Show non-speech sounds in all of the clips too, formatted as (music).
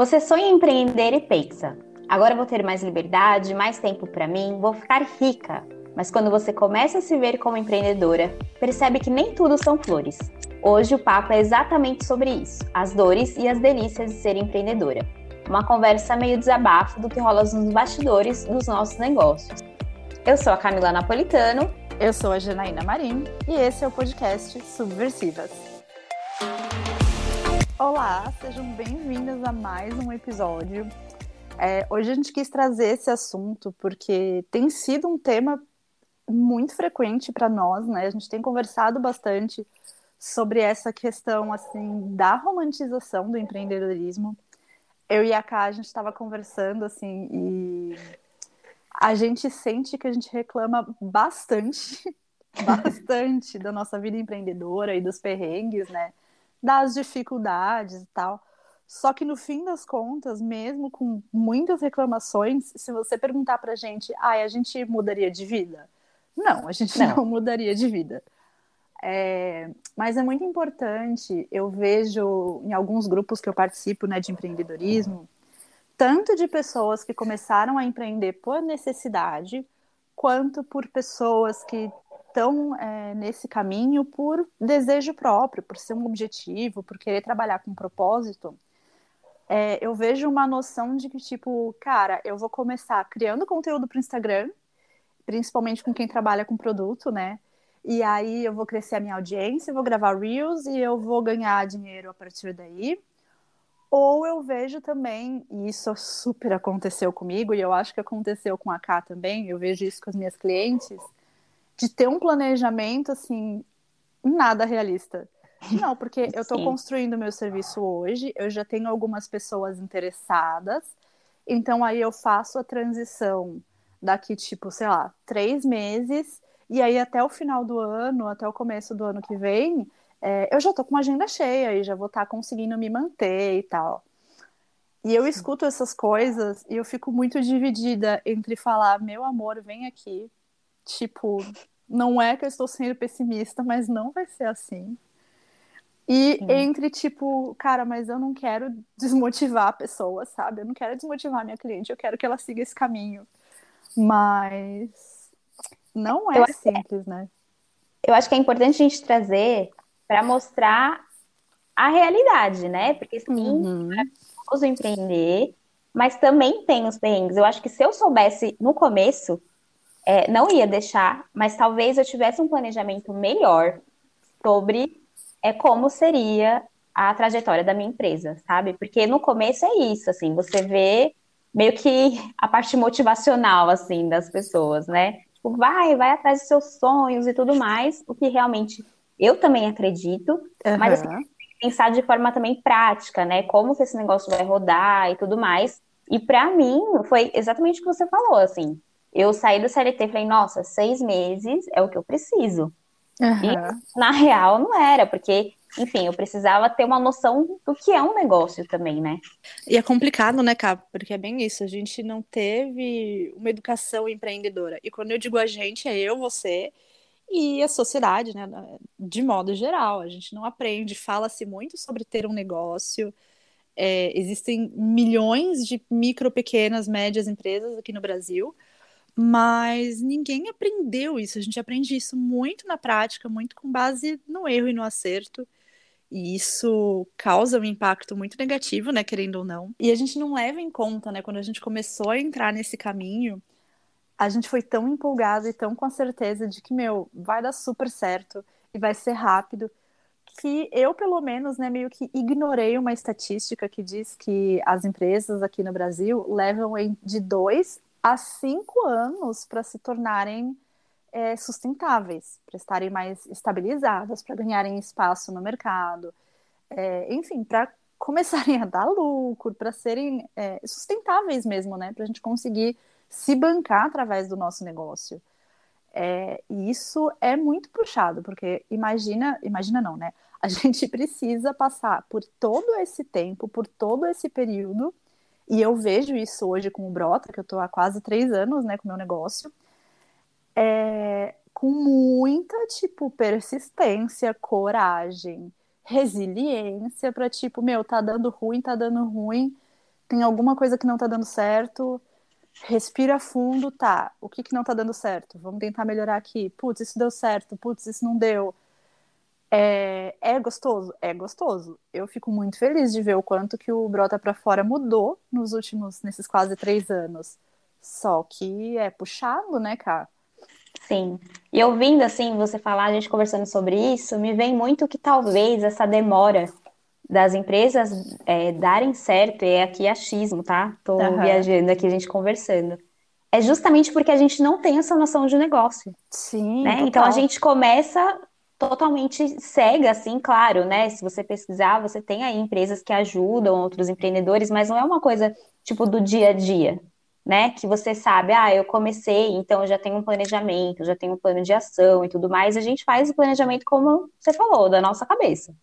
Você sonha em empreender e pensa: agora vou ter mais liberdade, mais tempo para mim, vou ficar rica. Mas quando você começa a se ver como empreendedora, percebe que nem tudo são flores. Hoje o papo é exatamente sobre isso: as dores e as delícias de ser empreendedora. Uma conversa meio desabafo do que rola nos bastidores dos nossos negócios. Eu sou a Camila Napolitano. Eu sou a Janaína Marim e esse é o podcast Subversivas. Olá, sejam bem-vindas a mais um episódio. É, hoje a gente quis trazer esse assunto porque tem sido um tema muito frequente para nós, né? A gente tem conversado bastante sobre essa questão assim da romantização do empreendedorismo. Eu e a Ká, a gente estava conversando assim e a gente sente que a gente reclama bastante, (laughs) bastante da nossa vida empreendedora e dos perrengues, né? Das dificuldades e tal. Só que no fim das contas, mesmo com muitas reclamações, se você perguntar pra gente, ah, a gente mudaria de vida? Não, a gente (laughs) não, não mudaria de vida. É, mas é muito importante, eu vejo em alguns grupos que eu participo né, de empreendedorismo, tanto de pessoas que começaram a empreender por necessidade, quanto por pessoas que estão é, nesse caminho por desejo próprio, por ser um objetivo, por querer trabalhar com um propósito, é, eu vejo uma noção de que, tipo, cara, eu vou começar criando conteúdo para o Instagram, principalmente com quem trabalha com produto, né? E aí eu vou crescer a minha audiência, vou gravar Reels e eu vou ganhar dinheiro a partir daí. Ou eu vejo também, e isso super aconteceu comigo, e eu acho que aconteceu com a K também, eu vejo isso com as minhas clientes, de ter um planejamento assim nada realista. Não, porque eu estou construindo meu serviço hoje, eu já tenho algumas pessoas interessadas, então aí eu faço a transição daqui, tipo, sei lá, três meses, e aí até o final do ano, até o começo do ano que vem, é, eu já estou com uma agenda cheia e já vou estar tá conseguindo me manter e tal. E eu escuto essas coisas e eu fico muito dividida entre falar, meu amor, vem aqui, tipo, não é que eu estou sendo pessimista, mas não vai ser assim. E Sim. entre, tipo, cara, mas eu não quero desmotivar a pessoa, sabe? Eu não quero desmotivar a minha cliente, eu quero que ela siga esse caminho. Mas não é simples, né? Eu acho que é importante a gente trazer para mostrar a realidade, né? Porque sim, uhum. é empreender, mas também tem os perrengues. Eu acho que se eu soubesse no começo é, não ia deixar, mas talvez eu tivesse um planejamento melhor sobre é, como seria a trajetória da minha empresa, sabe? Porque no começo é isso, assim, você vê meio que a parte motivacional, assim, das pessoas, né? Tipo, vai, vai atrás dos seus sonhos e tudo mais, o que realmente eu também acredito, uhum. mas assim, pensar de forma também prática, né? Como que esse negócio vai rodar e tudo mais. E para mim, foi exatamente o que você falou, assim, eu saí do CLT e falei, nossa, seis meses é o que eu preciso. Uhum. E na real não era, porque, enfim, eu precisava ter uma noção do que é um negócio também, né? E é complicado, né, Cap? Porque é bem isso, a gente não teve uma educação empreendedora. E quando eu digo a gente, é eu, você e a sociedade, né? De modo geral. A gente não aprende, fala-se muito sobre ter um negócio. É, existem milhões de micro, pequenas, médias empresas aqui no Brasil mas ninguém aprendeu isso. A gente aprende isso muito na prática, muito com base no erro e no acerto. E isso causa um impacto muito negativo, né, querendo ou não. E a gente não leva em conta, né, quando a gente começou a entrar nesse caminho, a gente foi tão empolgado e tão com a certeza de que, meu, vai dar super certo e vai ser rápido, que eu, pelo menos, né, meio que ignorei uma estatística que diz que as empresas aqui no Brasil levam de dois há cinco anos para se tornarem é, sustentáveis, para estarem mais estabilizadas, para ganharem espaço no mercado, é, enfim, para (laughs) começarem a dar lucro, para serem é, sustentáveis mesmo, né? Para a gente conseguir se bancar através do nosso negócio. É, e isso é muito puxado, porque imagina, imagina não, né? A (laughs) gente precisa passar por todo esse tempo, por todo esse período, e eu vejo isso hoje com o Brota, que eu estou há quase três anos, né, com o meu negócio, é, com muita, tipo, persistência, coragem, resiliência para tipo, meu, tá dando ruim, tá dando ruim, tem alguma coisa que não tá dando certo, respira fundo, tá, o que que não tá dando certo? Vamos tentar melhorar aqui. Putz, isso deu certo, putz, isso não deu. É, é gostoso? É gostoso. Eu fico muito feliz de ver o quanto que o Brota para Fora mudou nos últimos, nesses quase três anos. Só que é puxado, né, cara? Sim. E ouvindo, assim, você falar, a gente conversando sobre isso, me vem muito que talvez essa demora das empresas é, darem certo, e é aqui achismo, tá? Tô uhum. viajando aqui, a gente conversando. É justamente porque a gente não tem essa noção de negócio. Sim. Né? Então a gente começa totalmente cega, assim, claro, né? Se você pesquisar, você tem aí empresas que ajudam outros empreendedores, mas não é uma coisa tipo do dia a dia, né? Que você sabe, ah, eu comecei, então eu já tenho um planejamento, já tenho um plano de ação e tudo mais. A gente faz o planejamento, como você falou, da nossa cabeça.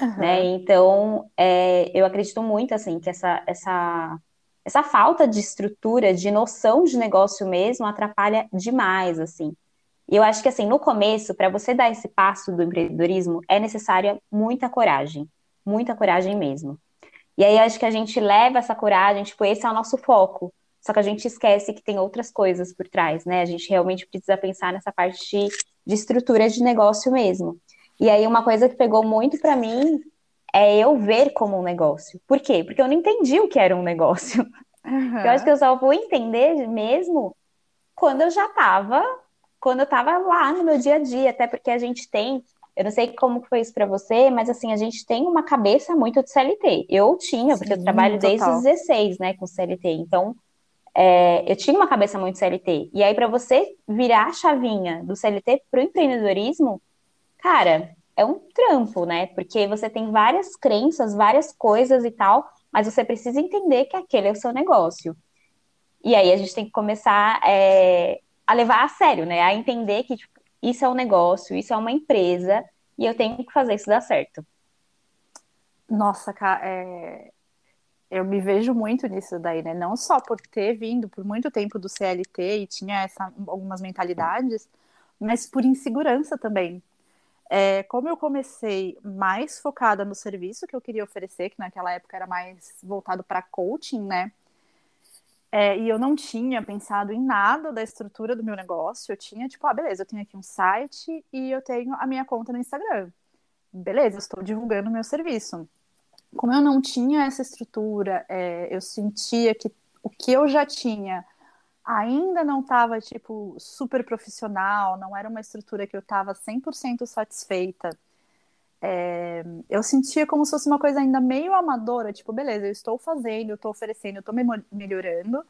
Uhum. Né? Então, é, eu acredito muito assim que essa, essa, essa falta de estrutura, de noção de negócio mesmo, atrapalha demais, assim. E eu acho que assim, no começo, para você dar esse passo do empreendedorismo, é necessária muita coragem, muita coragem mesmo. E aí acho que a gente leva essa coragem, tipo, esse é o nosso foco. Só que a gente esquece que tem outras coisas por trás, né? A gente realmente precisa pensar nessa parte de, estrutura de negócio mesmo. E aí, uma coisa que pegou muito para mim é eu ver como um negócio. Por quê? Porque eu não entendi o que era um negócio. Uhum. (laughs) Eu acho que eu só vou entender mesmo quando eu já estava, quando eu estava lá no meu dia a dia, até porque a gente tem, eu não sei como foi isso para você, mas assim, a gente tem uma cabeça muito de CLT. Eu tinha, Sim, porque eu trabalho total. desde os 16, né, com CLT. Então, é, eu tinha uma cabeça muito CLT. E aí, para você virar a chavinha do CLT para o empreendedorismo, cara, é um trampo, né? Porque você tem várias crenças, várias coisas e tal, mas você precisa entender que aquele é o seu negócio. E aí a gente tem que começar é, a levar a sério, né? A entender que tipo, isso é um negócio, isso é uma empresa, e eu tenho que fazer isso dar certo. Nossa, cara, é... eu me vejo muito nisso daí, né? Não só por ter vindo por muito tempo do CLT e tinha essa, algumas mentalidades, mas por insegurança também. É, como eu comecei mais focada no serviço que eu queria oferecer, que naquela época era mais voltado para coaching, né? É, e eu não tinha pensado em nada da estrutura do meu negócio. Eu tinha, tipo, ah, beleza, eu tenho aqui um site e eu tenho a minha conta no Instagram. Beleza, estou divulgando o meu serviço. Como eu não tinha essa estrutura, é, eu sentia que o que eu já tinha ainda não estava, tipo, super profissional, não era uma estrutura que eu estava 100% satisfeita. É, eu sentia como se fosse uma coisa ainda meio amadora, tipo, beleza, eu estou fazendo, eu estou oferecendo, eu estou me melhorando,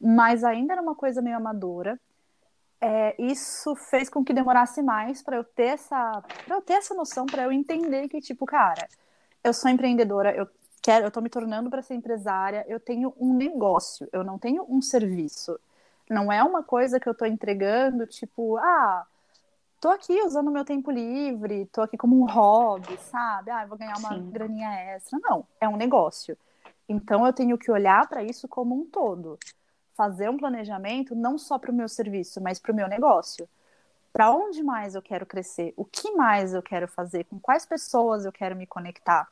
mas ainda era uma coisa meio amadora. É, isso fez com que demorasse mais para eu ter essa, para eu ter essa noção, para eu entender que tipo, cara, eu sou empreendedora, eu quero, eu estou me tornando para ser empresária, eu tenho um negócio, eu não tenho um serviço. Não é uma coisa que eu tô entregando, tipo, ah, tô aqui usando meu tempo livre, tô aqui como um hobby, sabe? Ah, vou ganhar uma Sim. graninha extra. Não, é um negócio. Então eu tenho que olhar para isso como um todo. Fazer um planejamento não só para o meu serviço, mas para o meu negócio. Para onde mais eu quero crescer? O que mais eu quero fazer? Com quais pessoas eu quero me conectar?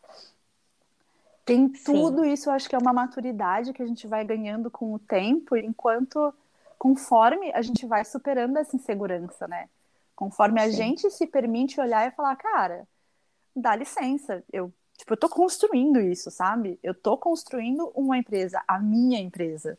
Tem tudo Sim. isso, eu acho que é uma maturidade que a gente vai ganhando com o tempo, enquanto conforme a gente vai superando essa insegurança, né? Conforme a Sim. gente se permite olhar e falar, cara, dá licença, eu, tipo, eu tô construindo isso, sabe? Eu tô construindo uma empresa, a minha empresa.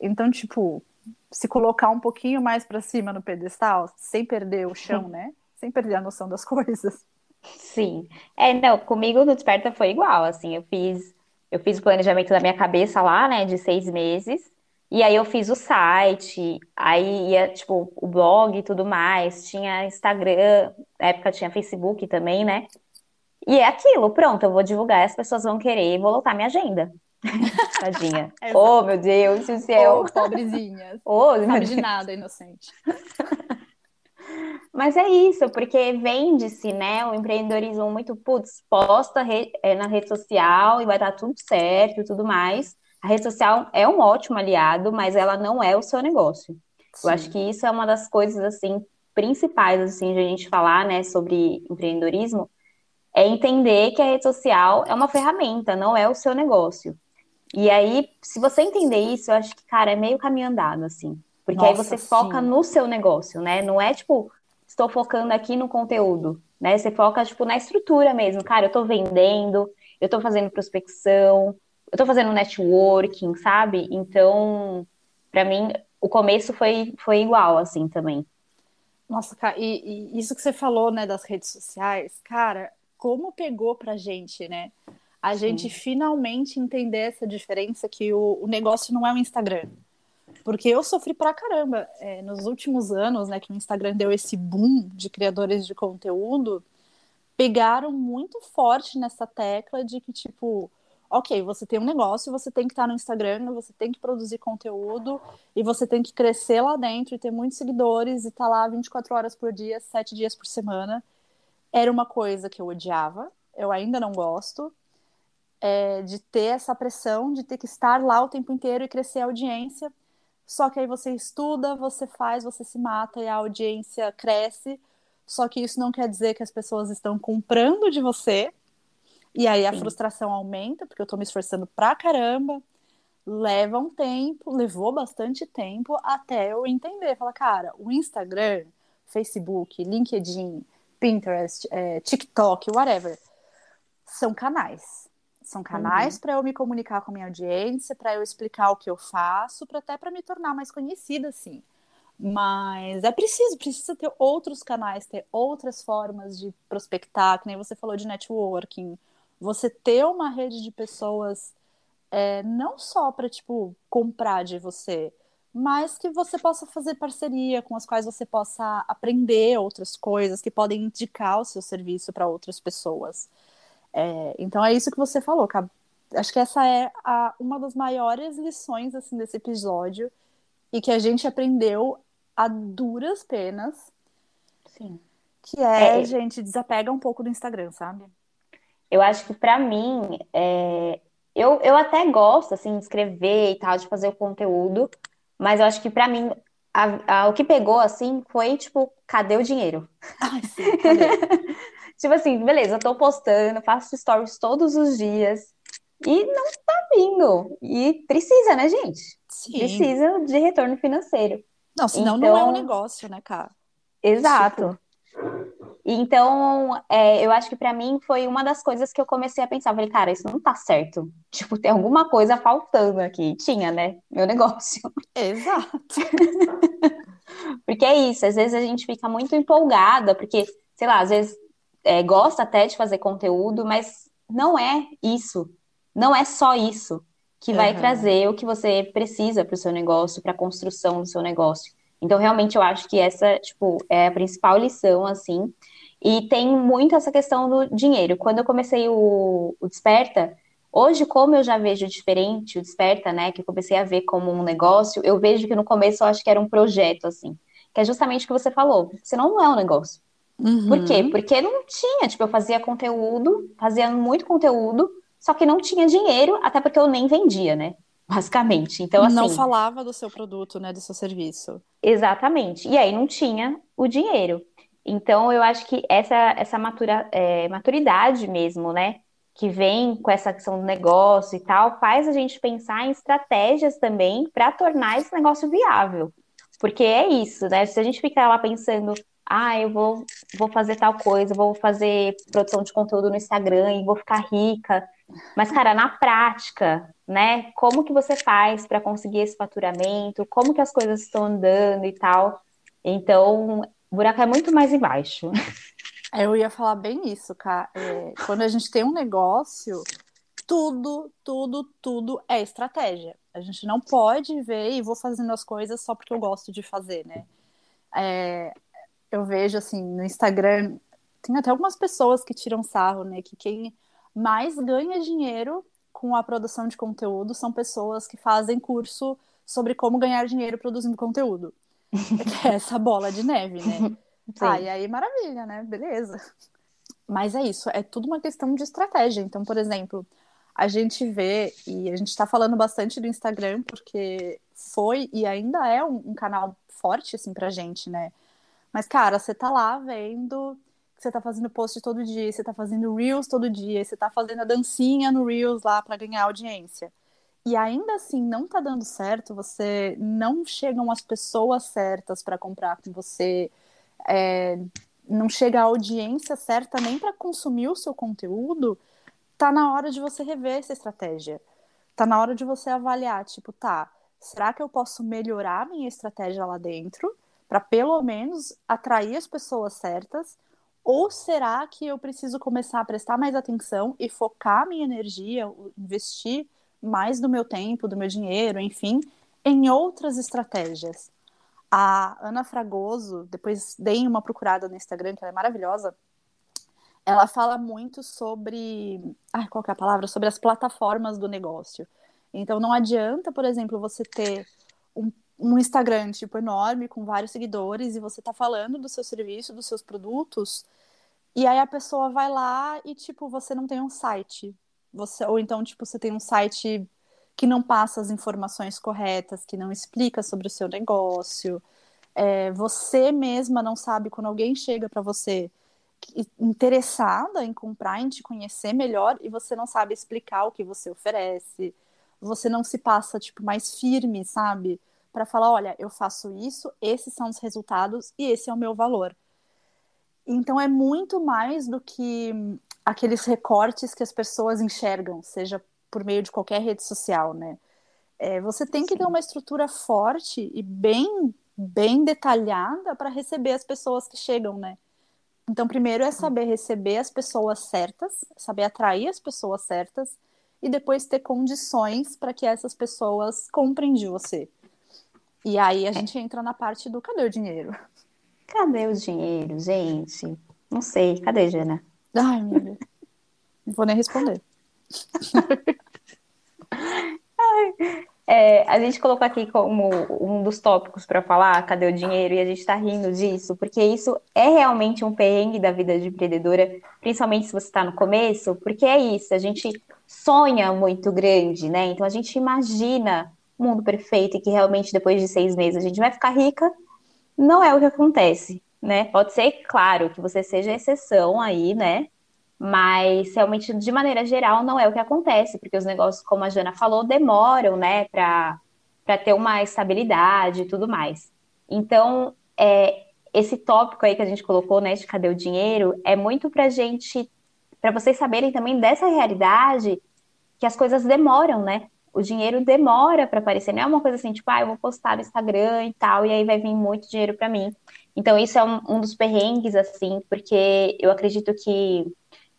Então, tipo, se colocar um pouquinho mais para cima no pedestal, sem perder o chão, né? Sem perder a noção das (laughs) coisas. Sim. É, não, comigo no Desperta foi igual, assim, eu fiz eu fiz o planejamento da minha cabeça lá, né, de seis meses, e aí eu fiz o site, aí ia, tipo, o blog e tudo mais, tinha Instagram, na época tinha Facebook também, né? E é aquilo, pronto, eu vou divulgar, as pessoas vão querer, vou lotar minha agenda. (laughs) Tadinha. (laughs) oh, meu Deus do céu. (laughs) Oh, pobrezinha. Oh, Não sabe de nada, inocente. Mas é isso, porque vende-se, né? O empreendedorismo muito, putz, posta re, é, na rede social e vai dar tudo certo e tudo mais a rede social é um ótimo aliado, mas ela não é o seu negócio. Sim. Eu acho que isso é uma das coisas assim principais assim de a gente falar, né, sobre empreendedorismo, é entender que a rede social é uma ferramenta, não é o seu negócio. E aí, se você entender isso, eu acho que, cara, é meio caminho andado, assim. Porque Nossa, aí você sim. foca no seu negócio, né? Não é tipo, estou focando aqui no conteúdo, né? Você foca, tipo, na estrutura mesmo. Cara, eu tô vendendo, eu tô fazendo prospecção, eu tô fazendo networking, sabe? Então, para mim, o começo foi, foi igual, assim, também. Nossa, cara, e, e, isso que você falou, né, das redes sociais, cara, como pegou pra gente, né? A gente Sim. finalmente entender essa diferença que o, o, negócio não é o Instagram. Porque eu sofri pra caramba é, nos últimos anos, né, que o Instagram deu esse boom de criadores de conteúdo, pegaram muito forte nessa tecla de que, tipo, ok, você tem um negócio, você tem que estar no Instagram, você tem que produzir conteúdo e você tem que crescer lá dentro e ter muitos seguidores e estar tá lá 24 horas por dia, 7 dias por semana. Era uma coisa que eu odiava, eu ainda não gosto, é, de ter essa pressão de ter que estar lá o tempo inteiro e crescer a audiência. Só que aí você estuda, você faz, você se mata e a audiência cresce. Só que isso não quer dizer que as pessoas estão comprando de você, e aí a Sim. frustração aumenta, porque eu tô me esforçando pra caramba. Leva um tempo, levou bastante tempo até eu entender. Falar, cara, o Instagram, Facebook, LinkedIn, Pinterest, é, TikTok, whatever, são canais. São canais uhum. para eu me comunicar com a minha audiência, para eu explicar o que eu faço, para até para me tornar mais conhecida, assim. Mas é preciso, precisa ter outros canais, ter outras formas de prospectar, que nem você falou de networking, você ter uma rede de pessoas é, não só para tipo comprar de você, mas que você possa fazer parceria com as quais você possa aprender outras coisas que podem indicar o seu serviço para outras pessoas. É, então é isso que você falou, cara. Acho que essa é a, uma das maiores lições assim desse episódio e que a gente aprendeu a duras penas. Sim. Que é, é, gente, desapega um pouco do Instagram, sabe? Eu acho que para mim, é... eu, eu até gosto assim de escrever e tal, de fazer o conteúdo, mas eu acho que para mim a, a, o que pegou assim foi tipo, cadê o dinheiro? Ai, sim, cadê? (laughs) tipo assim, beleza, eu tô postando, faço stories todos os dias e não tá vindo. E precisa, né, gente? Sim. Precisa de retorno financeiro. Não, senão então... não é um então negócio, né, cara? Exato. Tipo... Então, é, eu acho que para mim foi uma das coisas que eu comecei a pensar. Falei, cara, isso não tá certo. (laughs) Tipo, tem alguma coisa faltando aqui. Tinha, né? Meu (laughs) negócio. Exato. (laughs) porque é isso, às vezes a gente fica muito empolgada, porque, sei lá, às vezes é, gosta até de fazer conteúdo, mas não é isso. Não é só isso que vai uhum. trazer o que você precisa para o seu negócio, para a construção do seu negócio. Então, realmente, eu acho que essa, tipo, é a principal lição, assim. E tem muito essa questão do dinheiro. Quando eu comecei o, o Desperta, hoje, como eu já vejo diferente o Desperta, né, que eu comecei a ver como um negócio, eu vejo que no começo eu acho que era um projeto, assim. Que é justamente o que você falou, senão não é um negócio. Uhum. Por quê? Porque não tinha, tipo, eu fazia conteúdo, fazia muito conteúdo, só que não tinha dinheiro, até porque eu nem vendia, né? (laughs) basicamente. Então, assim. Não falava do seu produto, né? Do seu serviço. Exatamente. E aí não tinha o dinheiro. Então, eu acho que essa, essa matura, é, maturidade mesmo, né? Que vem com essa questão do negócio e tal, faz a gente pensar em estratégias também para tornar esse negócio viável. Porque é isso, né? Se a gente ficar lá pensando, ah, eu vou, vou fazer tal coisa, vou fazer produção de conteúdo no Instagram e vou ficar rica. Mas, cara, na prática, né? Como que você faz para conseguir esse faturamento? Como que as coisas estão andando e tal? Então, o buraco é muito mais embaixo. Eu ia falar bem isso, cara. É, quando a gente tem um negócio, tudo, tudo, tudo é estratégia. A gente não pode ver e vou fazendo as coisas só porque eu gosto de fazer, né? É, eu vejo assim no Instagram, tem até algumas pessoas que tiram sarro, né? Que quem mais ganha dinheiro com a produção de conteúdo são pessoas que fazem curso sobre como ganhar dinheiro produzindo conteúdo. Que (laughs) é essa bola de neve, né? (laughs) Sim. Ah, e aí maravilha, né? Beleza. Mas é isso, é tudo uma questão de estratégia. Então, por exemplo, a gente vê, e a gente está falando bastante do Instagram, porque foi e ainda é um, um, canal forte, assim, pra gente, né? Mas, cara, você tá lá vendo você tá fazendo post todo dia, você tá fazendo reels todo dia, você tá fazendo a dancinha no reels lá para ganhar audiência. E ainda assim não tá dando certo, você não chegam as pessoas certas para comprar com você, é, não chega a audiência certa nem para consumir o seu conteúdo, tá na hora de você rever essa estratégia. Tá na hora de você avaliar, tipo, tá, será que eu posso melhorar minha estratégia lá dentro para pelo menos atrair as pessoas certas? Ou será que eu preciso começar a prestar mais atenção e focar minha energia, investir mais do meu tempo, do meu dinheiro, enfim, em outras estratégias? A Ana Fragoso, depois deem uma procurada no Instagram, que ela é maravilhosa. Ela fala muito sobre. Ai, qual que é a palavra? Sobre as plataformas do negócio. Então, não adianta, por exemplo, você ter um, um Instagram, tipo, enorme, com vários seguidores, e você tá falando do seu serviço, dos seus produtos, e aí a pessoa vai lá e, tipo, você não tem um site. Você, ou então, tipo, você tem um site que não passa as informações corretas, que não explica sobre o seu negócio. É, você mesma não sabe quando alguém chega para você interessada em comprar, em te conhecer melhor, e você não sabe explicar o que você oferece. Você não se passa tipo mais firme, sabe? Para falar, olha, eu faço isso, esses são os resultados e esse é o meu valor. Então é muito mais do que aqueles recortes que as pessoas enxergam, seja por meio de qualquer rede social, né? É, você tem que Sim. ter uma estrutura forte e bem, bem detalhada para receber as pessoas que chegam, né? Então, primeiro é saber receber as pessoas certas, saber atrair as pessoas certas e depois ter condições para que essas pessoas comprem de você. E aí a é. gente entra na parte do cadê o dinheiro? Cadê o dinheiro, gente? Não sei. Cadê, Jana? Ai, meu Deus. Não vou nem responder. é, a gente colocou aqui como um dos tópicos para falar, cadê o dinheiro? E a gente está rindo disso, porque isso é realmente um perrengue da vida de empreendedora, principalmente se você está no começo, porque é isso, a gente sonha muito grande, né? Então a gente imagina o mundo perfeito e que realmente depois de seis meses a gente vai ficar rica não é o que acontece, né? Pode ser, claro, que você seja exceção aí, né? Mas realmente, de maneira geral, não é o que acontece, porque os negócios, como a Jana falou, demoram, né, para ter uma estabilidade e tudo mais. Então, é, esse tópico aí que a gente colocou, né, de cadê o dinheiro, é muito para gente, para vocês saberem também dessa realidade que as coisas demoram, né? O dinheiro demora para aparecer, não é uma coisa assim, tipo, ah, eu vou postar no Instagram e tal, e aí vai vir muito dinheiro para mim. Então, isso é um, um, dos perrengues, assim, porque eu acredito que,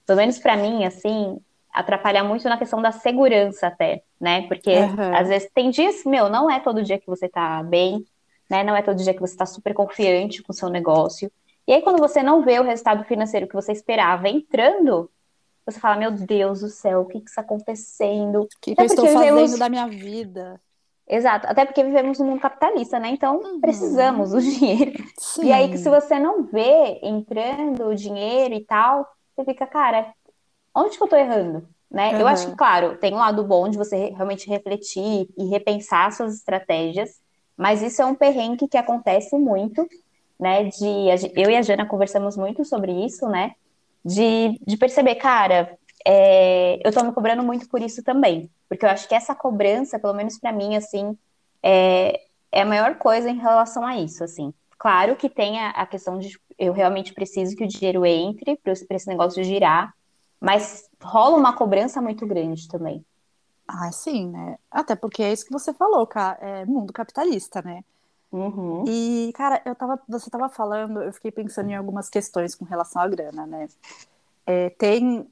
pelo menos para mim, assim, atrapalha muito na questão da segurança até, né? Porque uhum. às vezes tem dias, meu, não é todo dia que você tá bem, né? Não é todo dia que você tá super confiante com o seu negócio. E aí, quando você não vê o resultado financeiro que você esperava entrando, você fala, meu Deus do céu, o que está acontecendo? O que, que eu estou fazendo vivemos... da minha vida? Exato, até porque vivemos num mundo capitalista, né? Então uhum. precisamos do (laughs) dinheiro. Sim. E aí, se você não vê entrando o dinheiro e tal, você fica, cara, onde que eu tô errando? Né? Uhum. Eu acho que, claro, tem um lado bom de você realmente refletir e repensar suas estratégias, mas isso é um perrengue que acontece muito, né? De eu e a Jana conversamos muito sobre isso, né? De, de perceber, cara, é, eu tô me cobrando muito por isso também. Porque eu acho que essa cobrança, pelo menos para mim, assim, é, é a maior coisa em relação a isso, assim. Claro que tem a, a questão de eu realmente preciso que o dinheiro entre para esse negócio girar, mas rola uma cobrança muito grande também. Ah, sim, né? Até porque é isso que você falou, cara, é mundo capitalista, né? Uhum. E, cara, eu tava, você tava falando, eu fiquei pensando em algumas questões com relação à grana, né? É, tem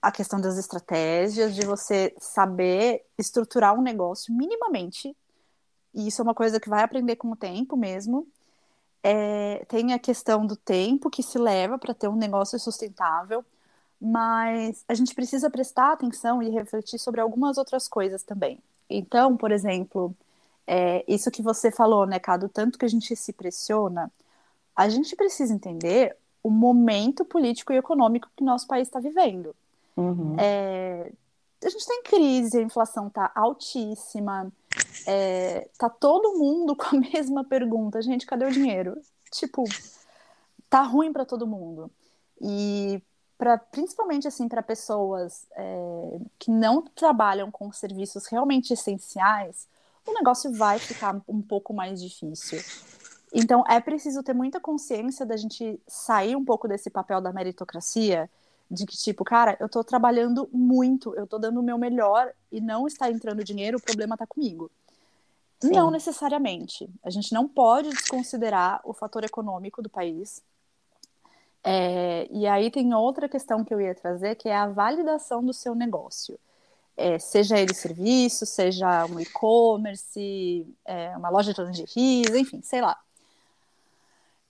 a questão das estratégias, de você saber estruturar um negócio minimamente, e isso é uma coisa que vai aprender com o tempo mesmo. É, tem a questão do tempo que se leva para ter um negócio sustentável, mas a gente precisa prestar atenção e refletir sobre algumas outras coisas também. Então, por exemplo, é, isso que você falou, né, Cado, tanto que a gente se pressiona, a gente precisa entender o momento político e econômico que nosso país está vivendo. Uhum. É, a gente está em crise, a inflação está altíssima, é, tá todo mundo (laughs) com a mesma pergunta, gente, cadê o dinheiro? Tipo, tá ruim para todo mundo. E para principalmente assim para pessoas é, que não trabalham com serviços realmente essenciais, o negócio vai ficar um pouco mais difícil. Então é preciso ter muita consciência da gente sair um pouco desse papel da meritocracia, de que tipo, cara, eu tô trabalhando muito, eu tô dando o meu melhor e não está entrando dinheiro, o problema tá comigo. Sim. Não necessariamente. A gente não pode desconsiderar o fator econômico do país. É, e aí tem outra questão que eu ia trazer, que é a validação do seu negócio. É, seja ele serviço, seja um e-commerce, é, uma loja de lingeries, enfim, sei lá.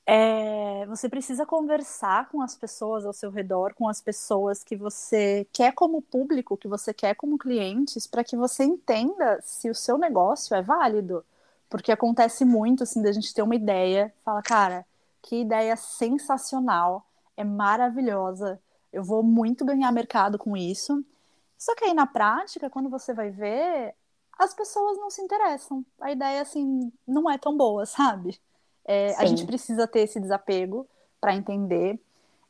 É, você precisa conversar com as pessoas ao seu redor, com as pessoas que você quer como público, que você quer como clientes, para que você entenda se o seu negócio é válido. Porque acontece muito, assim, da gente ter uma ideia, fala, cara, que ideia sensacional, é maravilhosa, eu vou muito ganhar mercado com isso. Só que aí na prática, quando você vai ver, as pessoas não se interessam. A ideia, assim, não é tão boa, (laughs) sabe? É, a gente precisa ter esse desapego para entender.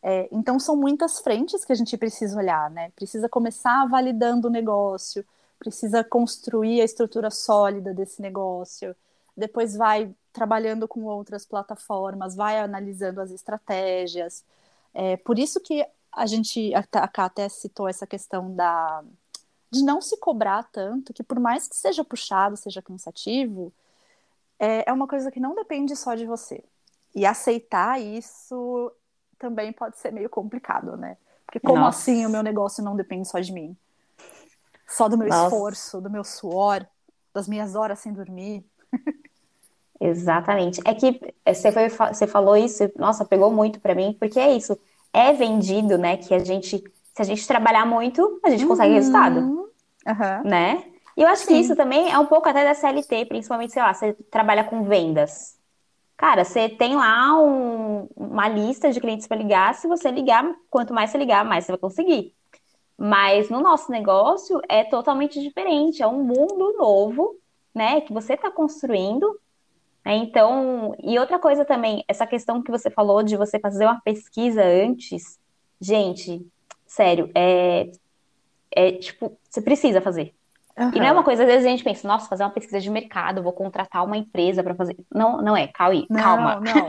É, então, são muitas frentes que a gente precisa olhar, né? Precisa começar validando o negócio, precisa construir a estrutura sólida desse negócio, depois vai trabalhando com outras plataformas, vai analisando as estratégias. É, por isso que a gente, a Ká até citou essa questão da de não se cobrar tanto, que por mais que seja puxado, seja cansativo, é, é uma coisa que não depende só de você. E aceitar isso também pode ser meio complicado, né? Porque como Nossa. assim o meu negócio não depende só de mim? Só do meu Nossa. esforço, do meu suor, das minhas horas sem dormir. Exatamente. É que você, foi, você falou isso, nossa, pegou muito para mim, porque é isso. É vendido, né, que a gente, se a gente trabalhar muito, a gente uhum. consegue resultado. Uhum. Né? E eu acho Sim. que isso também é um pouco até da CLT, principalmente, sei lá, você trabalha com vendas. Cara, você tem lá um, uma lista de clientes para ligar. Se você ligar, quanto mais você ligar, mais você vai conseguir. Mas no nosso negócio é totalmente diferente. É um mundo novo, né? Que você está construindo então, e outra coisa também, essa questão que você falou de você fazer uma pesquisa antes, gente, sério, é, é tipo, você precisa fazer. Uhum. E não é uma coisa, às vezes a gente pensa, nossa, fazer uma pesquisa de mercado, vou contratar uma empresa para fazer. Não, não é, Cauí, não, calma. Não,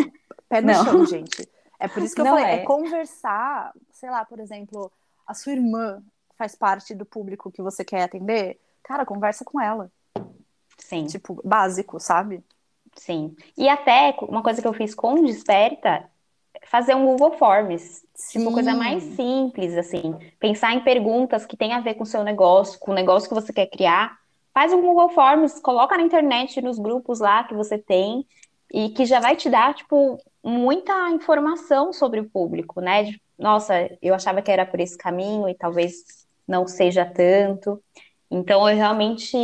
pé no (laughs) não. chão, gente. É por isso que eu não falei, é. é conversar, sei lá, por exemplo, a sua irmã faz parte do público que você quer atender, cara, conversa com ela. Sim. Tipo, básico, sabe? Sim. E até uma coisa que eu fiz com Desperta, fazer um Google Forms. Sim. Tipo, coisa mais simples, assim. Pensar em perguntas que tem a ver com o seu negócio, com o negócio que você quer criar. Faz um Google Forms, coloca na internet, nos grupos lá que você tem, e que já vai te dar, tipo, muita informação sobre o público, né? De, nossa, eu achava que era por esse caminho e talvez não seja tanto. Então, eu realmente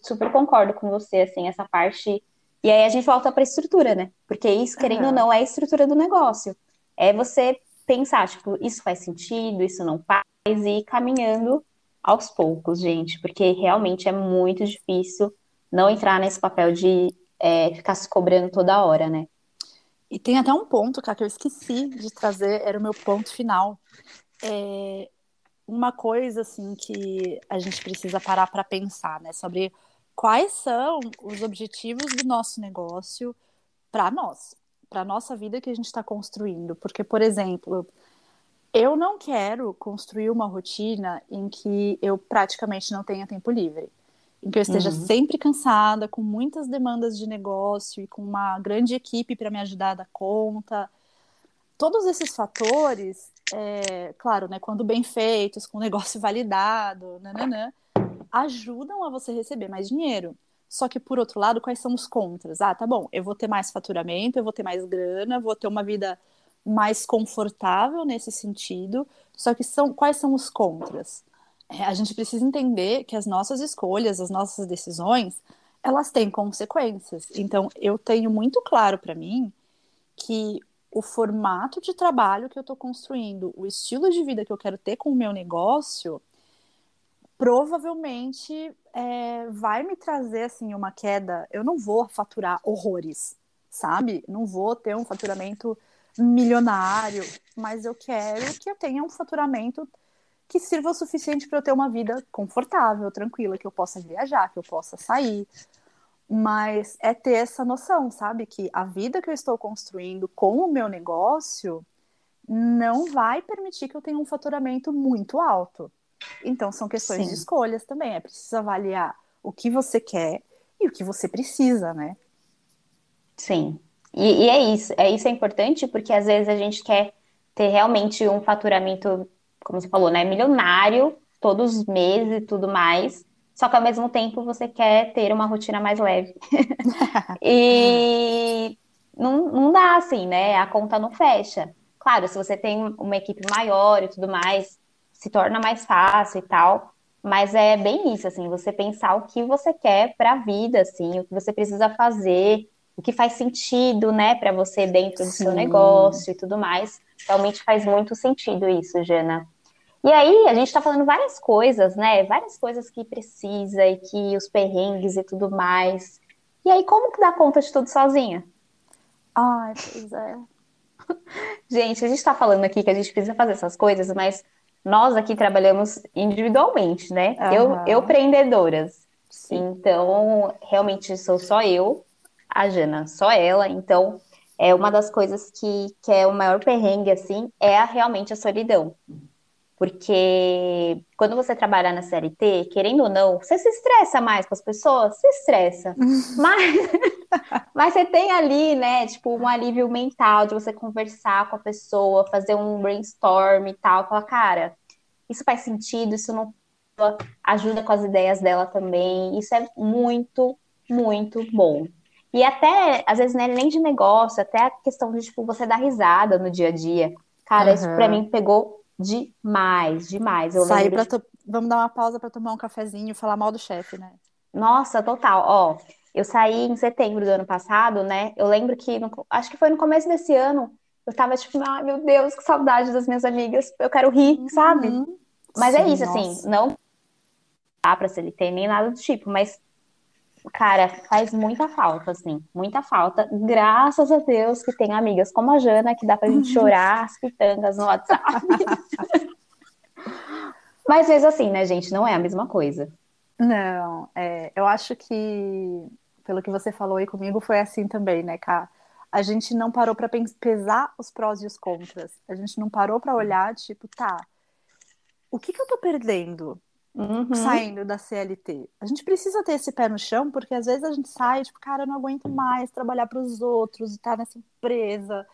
super concordo com você, assim, essa parte e aí a gente volta para a estrutura, né? Porque isso, querendo uhum. ou não, é a estrutura do negócio. É você pensar, tipo, isso faz sentido, isso não faz, e ir caminhando aos poucos, gente, porque realmente é muito difícil não entrar nesse papel de é, ficar se cobrando toda hora, né? E tem até um ponto, cara, que eu esqueci de trazer, era o meu ponto final. É uma coisa, assim, que a gente precisa parar para pensar, né? Sobre quais são os objetivos do nosso negócio para nós, para a nossa vida que a gente está construindo. Porque, por exemplo, eu não quero construir uma rotina em que eu praticamente não tenha tempo livre. Em que eu esteja uhum. sempre cansada, com muitas demandas de negócio e com uma grande equipe para me ajudar a dar conta. Todos esses fatores, é, claro, né, quando bem feitos, com negócio (laughs) validado, nananã, ajudam a você receber mais dinheiro. Só que, por outro lado, quais são os contras? Ah, tá bom, eu vou ter mais faturamento, eu vou ter mais grana, vou ter uma vida mais confortável nesse sentido. Só que são quais são os contras? É, a gente precisa entender que as nossas escolhas, as nossas decisões, elas têm consequências. Então, eu tenho muito claro para mim que o formato de trabalho que eu estou construindo, o estilo de vida que eu quero ter com o meu negócio, provavelmente é, vai me trazer assim uma queda. Eu não vou faturar horrores, sabe? Não vou ter um faturamento milionário. mas eu quero que eu tenha um faturamento que sirva o suficiente para eu ter uma vida confortável, tranquila, que eu possa viajar, que eu possa sair. Mas é ter essa noção, sabe? Que a vida que eu estou construindo com o meu negócio não vai permitir que eu tenha um faturamento muito alto. Então, são questões Sim. de escolhas também. É preciso avaliar o que você quer e o que você precisa, né? Sim. E, e é isso. É isso é importante porque às vezes a gente quer ter realmente um faturamento, como você falou, né, milionário todos os meses e tudo mais. Só que ao mesmo tempo você quer ter uma rotina mais leve. (laughs) e não, não dá assim, né? A conta não fecha. Claro, se você tem uma equipe maior e tudo mais, se torna mais fácil e tal. Mas é bem isso, assim, você pensar o que você quer para a vida, assim, o que você precisa fazer, o que faz sentido, né, para você dentro do Sim. seu negócio e tudo mais. Realmente faz muito sentido isso, Jana. E aí, a gente está falando várias coisas, né? Várias coisas que precisa e que os perrengues e tudo mais. E aí, como que dá conta de tudo sozinha? Ai, pois é. (laughs) gente, a gente está falando aqui que a gente precisa fazer essas coisas, mas nós aqui trabalhamos individualmente, né? Uhum. Eu, eu empreendedoras. Sim. Então, realmente sou só eu, a Jana, só ela. Então, é uma das coisas que, que é o maior perrengue, assim, é a, realmente a solidão. Porque quando você trabalha na CLT, querendo ou não, você se estressa mais com as pessoas? Se estressa. (laughs) mas, (laughs) mas você tem ali, né, tipo, um alívio mental de você conversar com a pessoa, fazer um brainstorm e tal, falar, cara, isso faz sentido, isso não ajuda com as ideias dela também. Isso é muito, muito bom. E até, às vezes, né, nem de negócio, até a questão de, tipo, você dar risada no dia a dia. Cara, uhum. isso pra mim pegou demais, demais. Eu pra to... Vamos dar uma pausa para tomar um cafezinho e falar mal do chefe, né? Nossa, total. Ó, eu saí em setembro do ano passado, né? Eu lembro que, no... acho que foi no começo desse ano, eu tava tipo, ai meu Deus, que saudade das minhas amigas. Eu quero rir, uhum. sabe? Mas é Sim, é isso, assim, nossa. assim, não dá pra CLT nem nada do tipo, mas cara, faz muita falta, assim, muita falta. Graças a Deus que tem amigas como a Jana, que dá pra gente chorar as pitangas no WhatsApp. (laughs) Mas vezes assim, né, gente, não é a mesma coisa. Não, é, eu acho que, pelo que você falou aí comigo, foi assim também, né, Cá? A gente não parou para pesar os prós e os contras. A gente não parou para olhar, tipo, tá, o que, que eu tô perdendo? Uhum. saindo da CLT. A gente precisa ter esse pé no chão, porque às vezes a gente sai, tipo, cara, eu não aguento mais trabalhar para os outros e estar tá nessa empresa.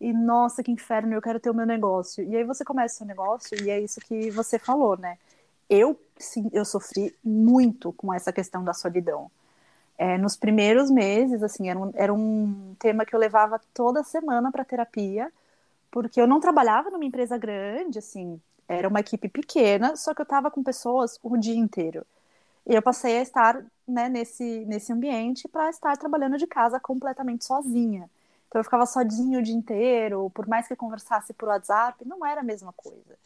E nossa, que inferno, eu quero ter o meu negócio. E aí você começa o seu negócio e é isso que você falou, né? Eu, sim, eu sofri muito com essa questão da solidão. É, nos primeiros meses, assim, era um, era um tema que eu levava toda semana para terapia, porque eu não trabalhava numa empresa grande, assim, era uma equipe pequena, só que eu estava com pessoas o dia inteiro. E eu passei a estar né, nesse, nesse ambiente para estar trabalhando de casa completamente sozinha. Então eu ficava sozinho o dia inteiro, por mais que conversasse por WhatsApp, não era a mesma coisa.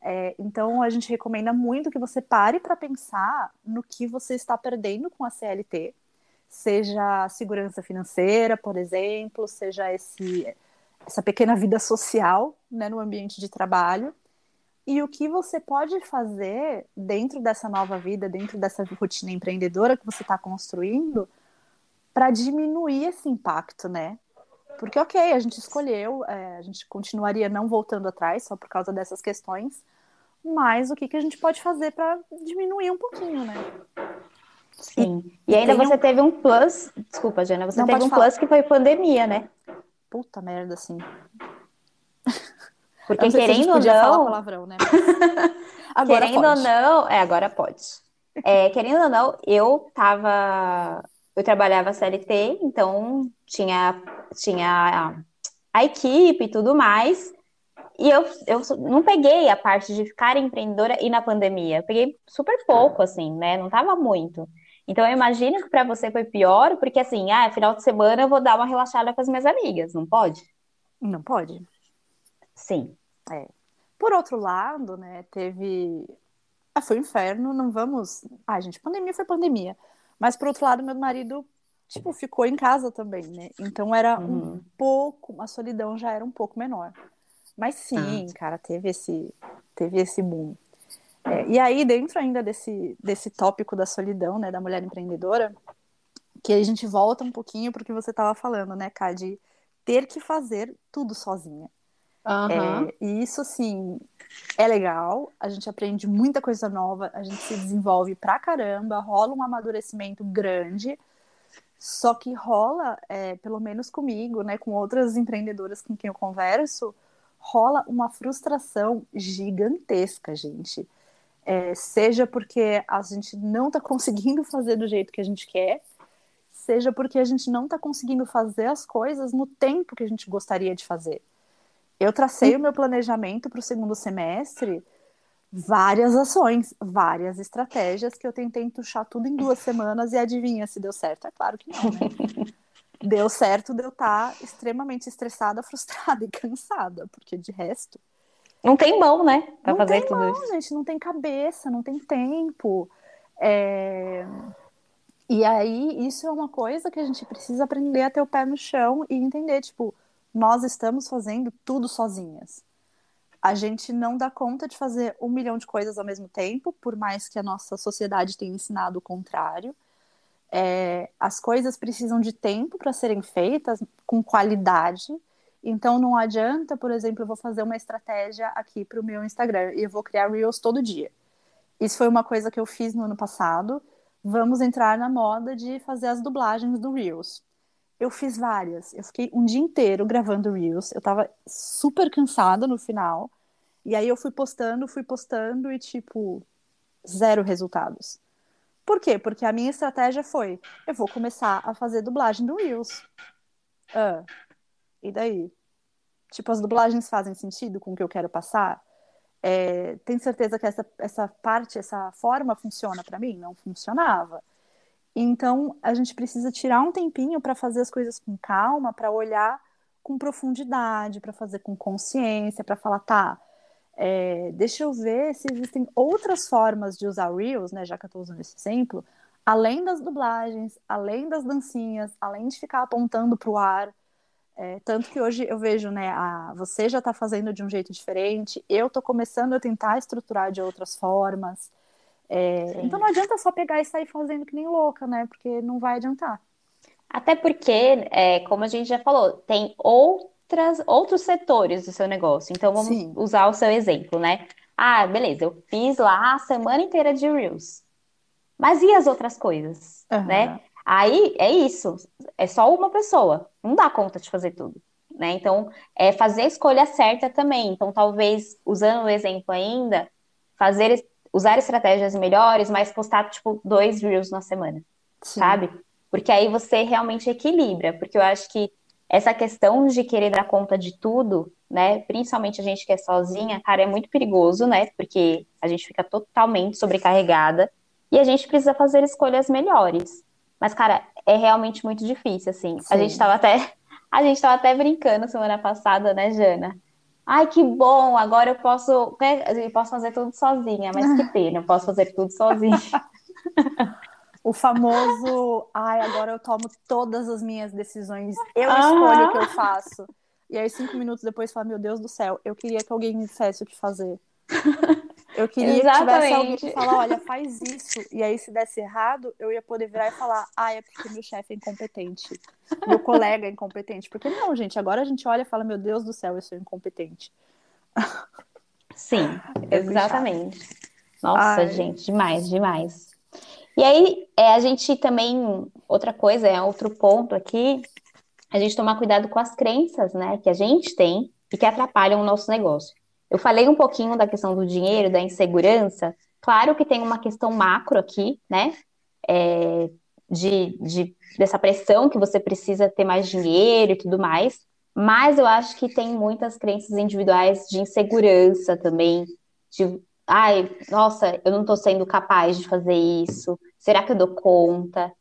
É, então a gente recomenda muito que você pare para pensar no que você está perdendo com a CLT, seja segurança financeira, por exemplo, seja esse, essa pequena vida social né, no ambiente de trabalho, e o que você pode fazer dentro dessa nova vida, dentro dessa rotina empreendedora que você está construindo, para diminuir esse impacto, né? Porque, ok, a gente escolheu, é, a gente continuaria não voltando atrás só por causa dessas questões, mas o que, que a gente pode fazer para diminuir um pouquinho, né? Sim. E, e ainda você um... teve um plus, desculpa, Jana, você não, teve um falar. plus que foi pandemia, né? Puta merda, sim. (laughs) Porque querendo ou não. Palavrão, né? (laughs) agora querendo pode. ou não. É, agora pode. É, querendo ou não, eu tava. Eu trabalhava CLT, então tinha, tinha a equipe e tudo mais. E eu, eu não peguei a parte de ficar empreendedora e na pandemia. Eu peguei super pouco, assim, né? Não tava muito. Então eu imagino que para você foi pior, porque assim, ah, final de semana eu vou dar uma relaxada com as minhas amigas, não pode? Não pode. Sim. É. Por outro lado, né, teve. Ah, foi um inferno, não vamos. Ai, gente, pandemia foi pandemia. Mas por outro lado, meu marido, tipo, ficou em casa também, né? Então era uhum. um pouco. A solidão já era um pouco menor. Mas sim, ah. cara, teve esse, teve esse boom. É, e aí, dentro ainda desse, desse tópico da solidão, né, da mulher empreendedora, que a gente volta um pouquinho porque você estava falando, né, Cá, de ter que fazer tudo sozinha. Uhum. É, e isso, assim, é legal, a gente aprende muita coisa nova, a gente se desenvolve pra caramba, rola um amadurecimento grande, só que rola, é, pelo menos comigo, né, com outras empreendedoras com quem eu converso, rola uma frustração gigantesca, gente. É, seja porque a gente não está conseguindo fazer do jeito que a gente quer, seja porque a gente não está conseguindo fazer as coisas no tempo que a gente gostaria de fazer. Eu tracei o meu planejamento para o segundo semestre, várias ações, várias estratégias que eu tentei entuchar tudo em duas semanas e adivinha se deu certo? É claro que não, né? (laughs) deu certo de eu estar tá extremamente estressada, (laughs) frustrada e cansada, porque de resto. Não tem mão, né? Pra não fazer tem tudo mão, isso. gente, não tem cabeça, não tem tempo. É... E aí, isso é uma coisa que a gente precisa aprender a ter o pé no chão e entender, tipo, nós estamos fazendo tudo sozinhas. A gente não dá conta de fazer um milhão de coisas ao mesmo tempo, por mais que a nossa sociedade tenha ensinado o contrário. É, as coisas precisam de tempo para serem feitas com qualidade. Então não adianta, por exemplo, eu vou fazer uma estratégia aqui para o meu Instagram e eu vou criar Reels todo dia. Isso foi uma coisa que eu fiz no ano passado. Vamos entrar na moda de fazer as dublagens do Reels. Eu fiz várias. Eu fiquei um dia inteiro gravando Reels. Eu tava super cansada no final. E aí eu fui postando, fui postando e, tipo, zero resultados. Por quê? Porque a minha estratégia foi: eu vou começar a fazer dublagem do Reels. Ah, e daí? Tipo, as dublagens fazem sentido com o que eu quero passar? É, tem certeza que essa, essa parte, essa forma funciona para mim? Não funcionava. Então, a gente precisa tirar um tempinho para fazer as coisas com calma, para olhar com profundidade, para fazer com consciência, para falar, tá, é, deixa eu ver se existem outras formas de usar Reels, né, já que eu estou usando esse exemplo, além das dublagens, além das dancinhas, além de ficar apontando para o ar. É, tanto que hoje eu vejo, né, a, você já está fazendo de um jeito diferente, eu estou começando a tentar estruturar de outras formas. É, então não adianta só pegar e sair fazendo que nem louca, né? Porque não vai adiantar. Até porque, é, como a gente já falou, tem outras, outros setores do seu negócio. Então vamos Sim. usar o seu exemplo, né? Ah, beleza, eu fiz lá a semana inteira de Reels. Mas e as outras coisas, uhum. né? Aí é isso, é só uma pessoa, não dá conta de fazer tudo, né? Então, é fazer a escolha certa também. Então, talvez, usando o exemplo ainda, fazer usar estratégias melhores, mas postar, tipo, dois reels na semana, Sim. sabe? Porque aí você realmente equilibra, porque eu acho que essa questão de querer dar conta de tudo, né, principalmente a gente que é sozinha, cara, é muito perigoso, né, porque a gente fica totalmente sobrecarregada e a gente precisa fazer escolhas melhores. Mas, cara, é realmente muito difícil, assim. Sim. A gente tava até, (laughs) a gente tava até brincando semana passada, né, Jana? Ai, que bom, agora eu posso, né, eu posso fazer tudo sozinha, mas que pena, eu posso fazer tudo sozinha. (laughs) o famoso, ai, agora eu tomo todas as minhas decisões, eu escolho o que eu faço. E aí, cinco minutos depois, fala, meu Deus do céu, eu queria que alguém me dissesse o que fazer. (laughs) Eu queria Exatamente. que tivesse alguém que falar, olha, faz isso. E aí, se desse errado, eu ia poder virar e falar, ah, é porque meu chefe é incompetente. Meu colega é incompetente. Porque não, gente, agora a gente olha e fala, meu Deus do céu, eu sou incompetente. Sim, (laughs) é exatamente. Nossa, Ai. gente, demais, demais. E aí, é, a gente também, outra coisa, é outro ponto aqui, a gente tomar cuidado com as crenças, né, que a gente tem e que atrapalham o nosso negócio. Eu falei um pouquinho da questão do dinheiro, da insegurança. Claro que tem uma questão macro aqui, né? É, de, de, dessa pressão que você precisa ter mais dinheiro e tudo mais. Mas eu acho que tem muitas crenças individuais de insegurança também, de ai, nossa, eu não estou sendo capaz de fazer isso, será que eu dou conta?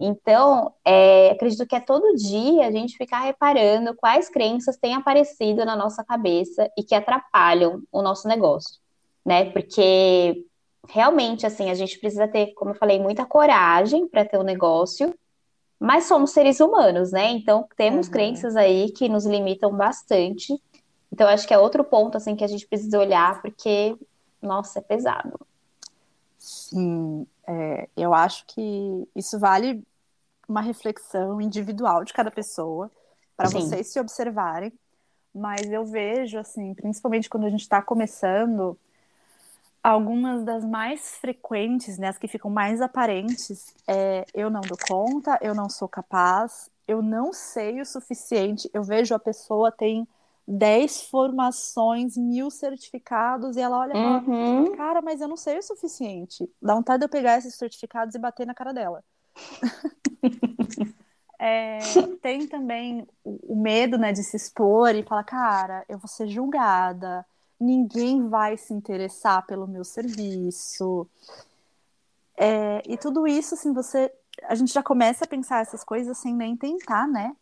Então, é, acredito que é todo dia a gente ficar reparando quais crenças têm aparecido na nossa cabeça e que atrapalham o nosso negócio, né? Porque realmente, assim, a gente precisa ter, como eu falei, muita coragem para ter o um negócio, mas somos seres humanos, né? Então, temos uhum. crenças aí que nos limitam bastante. Então, acho que é outro ponto, assim, que a gente precisa olhar, porque, nossa, é pesado. Sim, é, eu acho que isso vale uma reflexão individual de cada pessoa, para vocês se observarem. Mas eu vejo, assim, principalmente quando a gente está começando, algumas das mais frequentes, né, as que ficam mais aparentes, é eu não dou conta, eu não sou capaz, eu não sei o suficiente. Eu vejo a pessoa tem 10 formações, mil certificados, e ela olha e fala, uhum. cara, mas eu não sei o suficiente. Dá vontade de eu pegar esses certificados e bater na cara dela. (laughs) é, tem também o, o medo né, de se expor e falar, cara, eu vou ser julgada, ninguém vai se interessar pelo meu serviço. É, e tudo isso, assim, você. A gente já começa a pensar essas coisas sem nem tentar, né?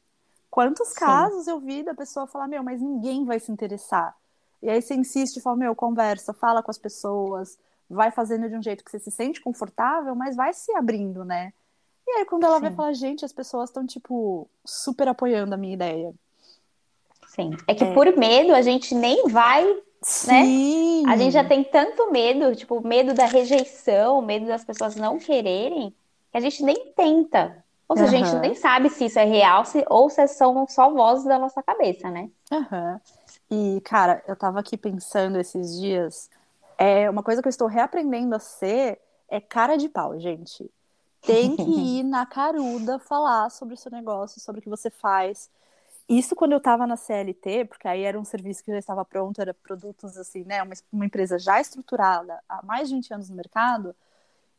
Quantos Sim. casos eu vi da pessoa falar, meu, mas ninguém vai se interessar. E aí você insiste, fala, meu, conversa, fala com as pessoas, vai fazendo de um jeito que você se sente confortável, mas vai se abrindo, né? E aí quando ela Sim. vai falar, gente, as pessoas estão, tipo, super apoiando a minha ideia. Sim. É que é. por medo a gente nem vai, né? Sim. né? A gente já tem tanto medo, tipo, medo da rejeição, medo das pessoas não quererem, que a gente nem tenta. Ou seja, uhum. a gente nem sabe se isso é real se, ou se são só vozes da nossa cabeça, né? Uhum. E, cara, eu tava aqui pensando esses dias, é uma coisa que eu estou reaprendendo a ser é cara de pau, gente. Tem que (laughs) ir na caruda falar sobre o seu negócio, sobre o que você faz. Isso quando eu estava na CLT, porque aí era um serviço que já estava pronto, era produtos assim, né? Uma, uma empresa já estruturada há mais de 20 anos no mercado.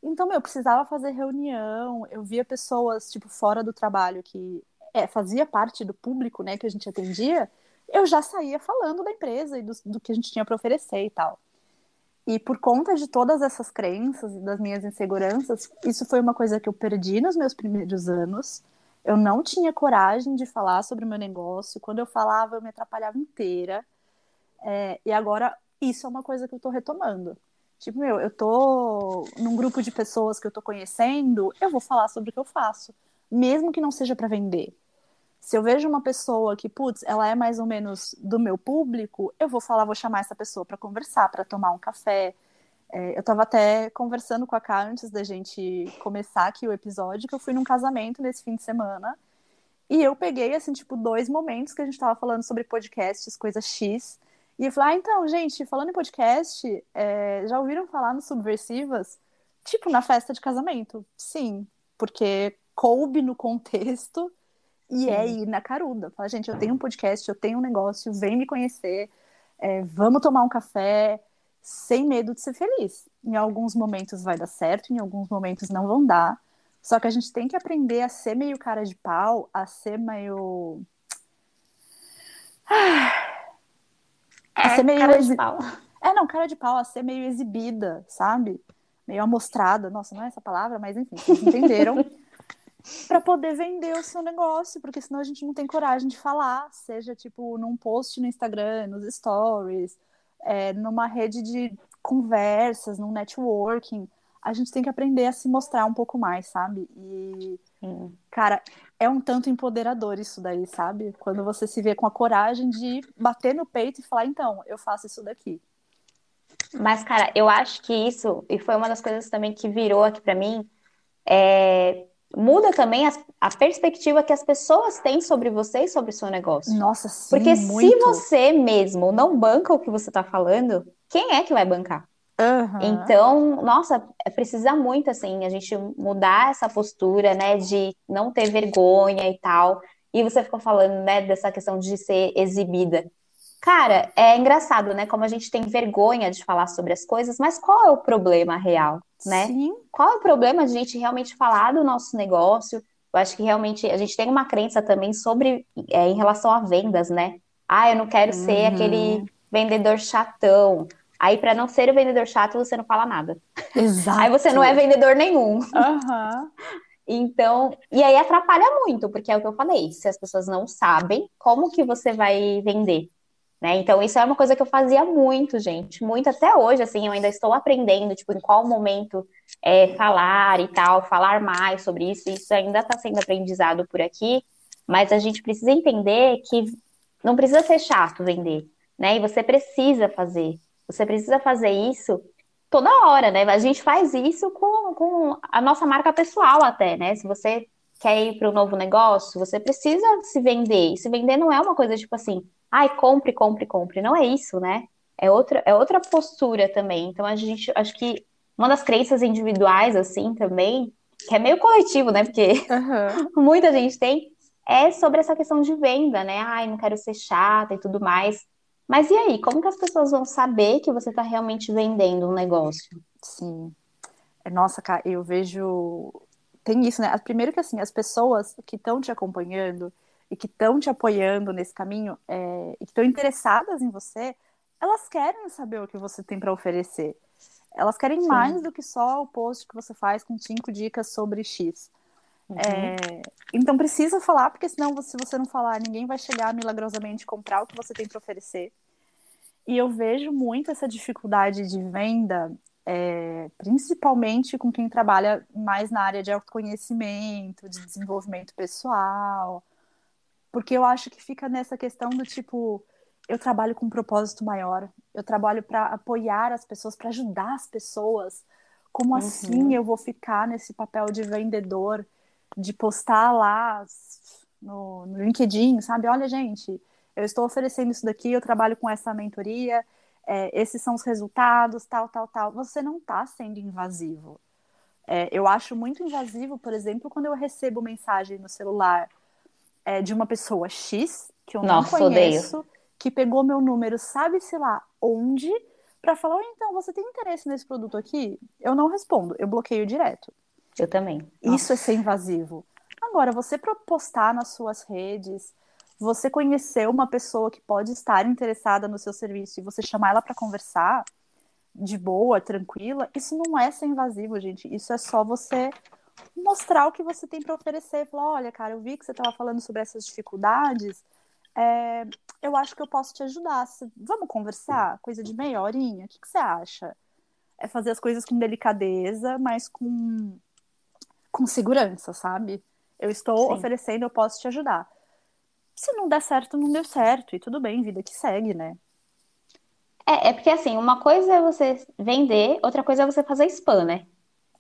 Então, eu precisava fazer reunião, eu via pessoas, tipo, fora do trabalho que é, fazia parte do público, né, que a gente atendia, eu já saía falando da empresa e do, do que a gente tinha para oferecer e tal. E por conta de todas essas crenças e das minhas inseguranças, isso foi uma coisa que eu perdi nos meus primeiros anos. Eu não tinha coragem de falar sobre o meu negócio. Quando eu falava, eu me atrapalhava inteira. É, e agora, isso é uma coisa que eu estou retomando. Tipo, meu, eu tô num grupo de pessoas que eu tô conhecendo, eu vou falar sobre o que eu faço, mesmo que não seja para vender. Se eu vejo uma pessoa que, putz, ela é mais ou menos do meu público, eu vou falar, vou chamar essa pessoa para conversar, para tomar um café. É, eu tava até conversando com a Ká antes da gente começar aqui o episódio, que eu fui num casamento nesse fim de semana. E eu peguei, assim, tipo, dois momentos que a gente tava falando sobre podcasts, coisa X. E falei, ah, então, gente, falando em podcast, é, já ouviram falar no Subversivas? Tipo, na festa de casamento. Sim, porque coube no contexto e é ir na caruda. Fala, gente, eu tenho um podcast, eu tenho um negócio, vem me conhecer, é, vamos tomar um café, sem medo de ser feliz. Em alguns momentos vai dar certo, em alguns momentos não vão dar. Só que a gente tem que aprender a ser meio cara de pau, a ser meio. (sighs) Ah a ser meio cara de pau. É, não, cara de pau, a ser meio exibida, sabe? Meio amostrada. Nossa, não é essa palavra, mas enfim, vocês entenderam. (laughs) para poder vender o seu negócio, porque senão a gente não tem coragem de falar, seja tipo num post no Instagram, nos stories, é, numa rede de conversas, num networking. A gente tem que aprender a se mostrar um pouco mais, sabe? E, Sim. cara, é um tanto empoderador isso daí, sabe? Quando você se vê com a coragem de bater no peito e falar, então, eu faço isso daqui. Mas, cara, eu acho que isso, e foi uma das coisas também que virou aqui para mim, é, muda também a, a, perspectiva que as pessoas têm sobre você e sobre o seu negócio. Nossa, sim, Porque muito. se você mesmo não banca o que você está falando, quem é que vai bancar? Uhum. Então, nossa, precisa muito, assim, a gente mudar essa postura, né, de não ter vergonha e tal. E você ficou falando, né, dessa questão de ser exibida. Cara, é engraçado, né, como a gente tem vergonha de falar sobre as coisas, mas qual é o problema real, né? Sim. Qual é o problema de a gente realmente falar do nosso negócio? Eu acho que realmente a gente tem uma crença também sobre, é, em relação a vendas, né? Ah, eu não quero uhum. ser aquele vendedor chatão. Aí, para não ser o vendedor chato, você não fala nada. Exato. Aí você não é vendedor nenhum. Uhum. Então, e aí atrapalha muito, porque é o que eu falei, se as pessoas não sabem, como que você vai vender? Né? Então, isso é uma coisa que eu fazia muito, gente, muito até hoje, assim, eu ainda estou aprendendo, tipo, em qual momento é, falar e tal, falar mais sobre isso, isso ainda está sendo aprendizado por aqui, mas a gente precisa entender que não precisa ser chato vender, né? E você precisa fazer. Você precisa fazer isso toda hora, né? A gente faz isso com, com a nossa marca pessoal até, né? Se você quer ir para um novo negócio, você precisa se vender. E se vender não é uma coisa tipo assim, ai, compre, compre, compre. Não é isso, né? É outra, é outra postura também. Então a gente, acho que uma das crenças individuais, assim, também, que é meio coletivo, né? Porque uhum. (laughs) muita gente tem, é sobre essa questão de venda, né? Ai, não quero ser chata e tudo mais. Mas e aí, como que as pessoas vão saber que você está realmente vendendo um negócio? Sim. É, nossa, cara, eu vejo. Tem isso, né? Primeiro que assim, as pessoas que estão te acompanhando e que estão te apoiando nesse caminho é... e que estão interessadas em você, elas querem saber o que você tem para oferecer. Elas querem Sim. mais do que só o post que você faz com cinco dicas sobre X. Uhum. É, então precisa falar, porque senão, se você não falar, ninguém vai chegar milagrosamente comprar o que você tem para oferecer. E eu vejo muito essa dificuldade de venda, é, principalmente com quem trabalha mais na área de autoconhecimento, de desenvolvimento pessoal, porque eu acho que fica nessa questão do tipo, eu trabalho com um propósito maior, eu trabalho para apoiar as pessoas, para ajudar as pessoas. Como uhum. assim eu vou ficar nesse papel de vendedor? De postar lá no, no LinkedIn, sabe? Olha, gente, eu estou oferecendo isso daqui, eu trabalho com essa mentoria, é, esses são os resultados, tal, tal, tal. Você não está sendo invasivo. É, eu acho muito invasivo, por exemplo, quando eu recebo mensagem no celular é, de uma pessoa X, que eu Nossa, não conheço, odeio. que pegou meu número, sabe-se lá onde, para falar, então, você tem interesse nesse produto aqui? Eu não respondo, eu bloqueio direto. Eu também. Isso Nossa. é ser invasivo. Agora, você postar nas suas redes, você conhecer uma pessoa que pode estar interessada no seu serviço e você chamar ela para conversar de boa, tranquila, isso não é ser invasivo, gente. Isso é só você mostrar o que você tem para oferecer. Falar, olha, cara, eu vi que você estava falando sobre essas dificuldades. É, eu acho que eu posso te ajudar. Vamos conversar? Coisa de meia horinha? O que, que você acha? É fazer as coisas com delicadeza, mas com com segurança, sabe? Eu estou Sim. oferecendo, eu posso te ajudar. Se não der certo, não deu certo. E tudo bem, vida que segue, né? É, é porque assim, uma coisa é você vender, outra coisa é você fazer spam, né?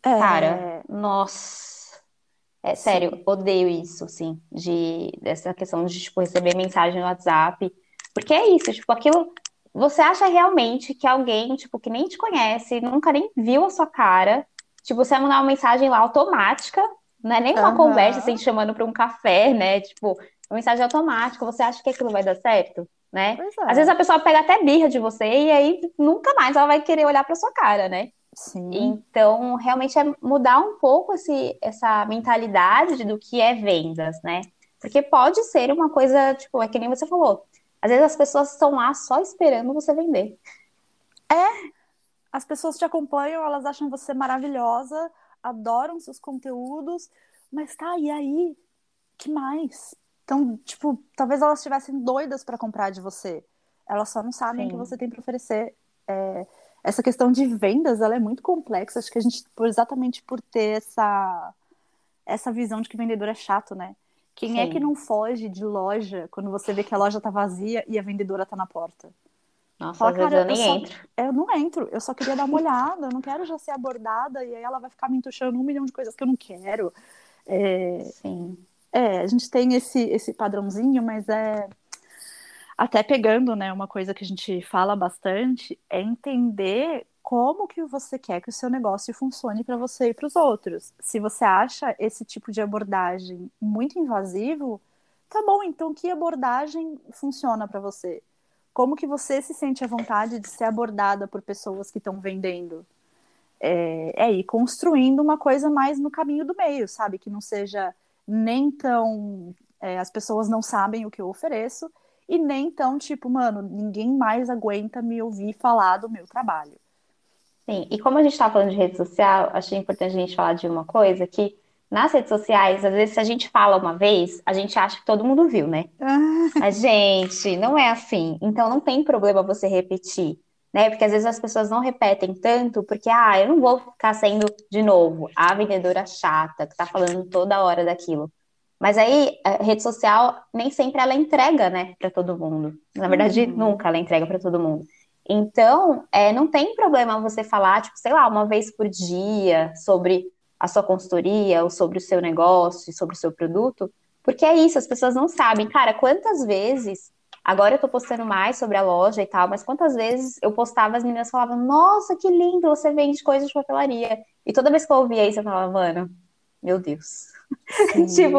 É... Cara, nossa. É Sim. sério, odeio isso, sim, de dessa questão de tipo, receber mensagem no WhatsApp. Porque é isso, tipo, aquilo. Você acha realmente que alguém, tipo, que nem te conhece, nunca nem viu a sua cara, Tipo, você mandar uma mensagem lá automática, não é nem uma uhum. conversa assim, chamando para um café, né? Tipo, uma mensagem automática, você acha que aquilo vai dar certo? Né? É. Às vezes a pessoa pega até birra de você e aí nunca mais ela vai querer olhar para sua cara, né? Sim. Então, realmente é mudar um pouco esse, essa mentalidade do que é vendas, né? Porque pode ser uma coisa, tipo, é que nem você falou. Às vezes as pessoas estão lá só esperando você vender. É, as pessoas te acompanham, elas acham você maravilhosa, adoram seus conteúdos, mas tá, e aí? Que mais? Então, tipo, talvez elas estivessem doidas para comprar de você. Elas só não sabem o que você tem para oferecer. É, essa questão de vendas, ela é muito complexa. Acho que a gente, exatamente por ter essa, essa visão de que vendedor é chato, né? Quem Sim. é que não foge de loja quando você vê que a loja tá vazia e a vendedora tá na porta? Nossa, Fala, às vezes eu nem eu entro. Só, eu não entro, eu só queria dar uma olhada, eu não quero já ser abordada e aí ela vai ficar me entuchando um milhão de coisas que eu não quero. É, Sim. É, a gente tem esse, esse padrãozinho, mas é. Até pegando, né, uma coisa que a gente fala bastante é entender como que você quer que o seu negócio funcione para você e para os outros. Se você acha esse tipo de abordagem muito invasivo, tá bom, então que abordagem funciona para você? Como que você se sente à vontade de ser abordada por pessoas que estão vendendo? É, é ir construindo uma coisa mais no caminho do meio, sabe? Que não seja nem tão. É, as pessoas não sabem o que eu ofereço, e nem tão tipo, mano, ninguém mais aguenta me ouvir falar do meu trabalho. Sim, e como a gente está falando de rede social, achei importante a gente falar de uma coisa que nas redes sociais, às vezes, se a gente fala uma vez, a gente acha que todo mundo viu, né? Mas, gente, não é assim. Então, não tem problema você repetir, né? Porque às vezes as pessoas não repetem tanto, porque, ah, eu não vou ficar sendo, de novo, a vendedora chata, que tá falando toda hora daquilo. Mas aí, a rede social, nem sempre ela entrega, né, para todo mundo. Na verdade, uhum. nunca ela entrega para todo mundo. Então, é, não tem problema você falar, tipo, sei lá, uma vez por dia sobre a sua consultoria, ou sobre o seu negócio, sobre o seu produto, porque é isso, as pessoas não sabem. Cara, quantas vezes, agora eu tô postando mais sobre a loja e tal, mas quantas vezes eu postava, as meninas falavam, nossa, que lindo, você vende coisas de papelaria. E toda vez que eu ouvia isso, eu falava, mano, meu Deus. (laughs) tipo,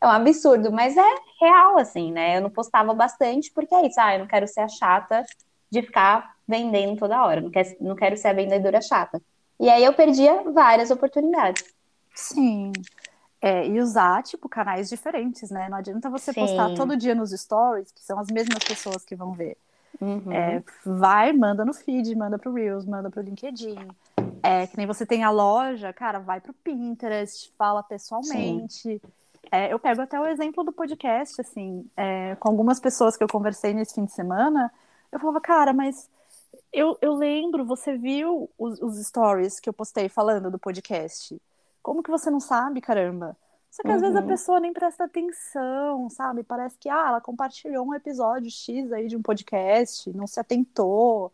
é um absurdo, mas é real, assim, né? Eu não postava bastante porque é isso, ah, eu não quero ser a chata de ficar vendendo toda hora, não quero, não quero ser a vendedora chata. E aí eu perdia várias oportunidades. Sim. É, e usar, tipo, canais diferentes, né? Não adianta você Sim. postar todo dia nos stories, que são as mesmas pessoas que vão ver. Uhum. É, vai, manda no feed, manda pro Reels, manda pro LinkedIn. É, que nem você tem a loja, cara, vai pro Pinterest, fala pessoalmente. É, eu pego até o exemplo do podcast, assim, é, com algumas pessoas que eu conversei nesse fim de semana, eu falava, cara, mas eu, eu lembro, você viu os, os stories que eu postei falando do podcast. Como que você não sabe, caramba? Só que uhum. às vezes a uhum. pessoa nem presta atenção, sabe? Parece que ah, ela compartilhou um episódio X aí de um podcast, não se atentou.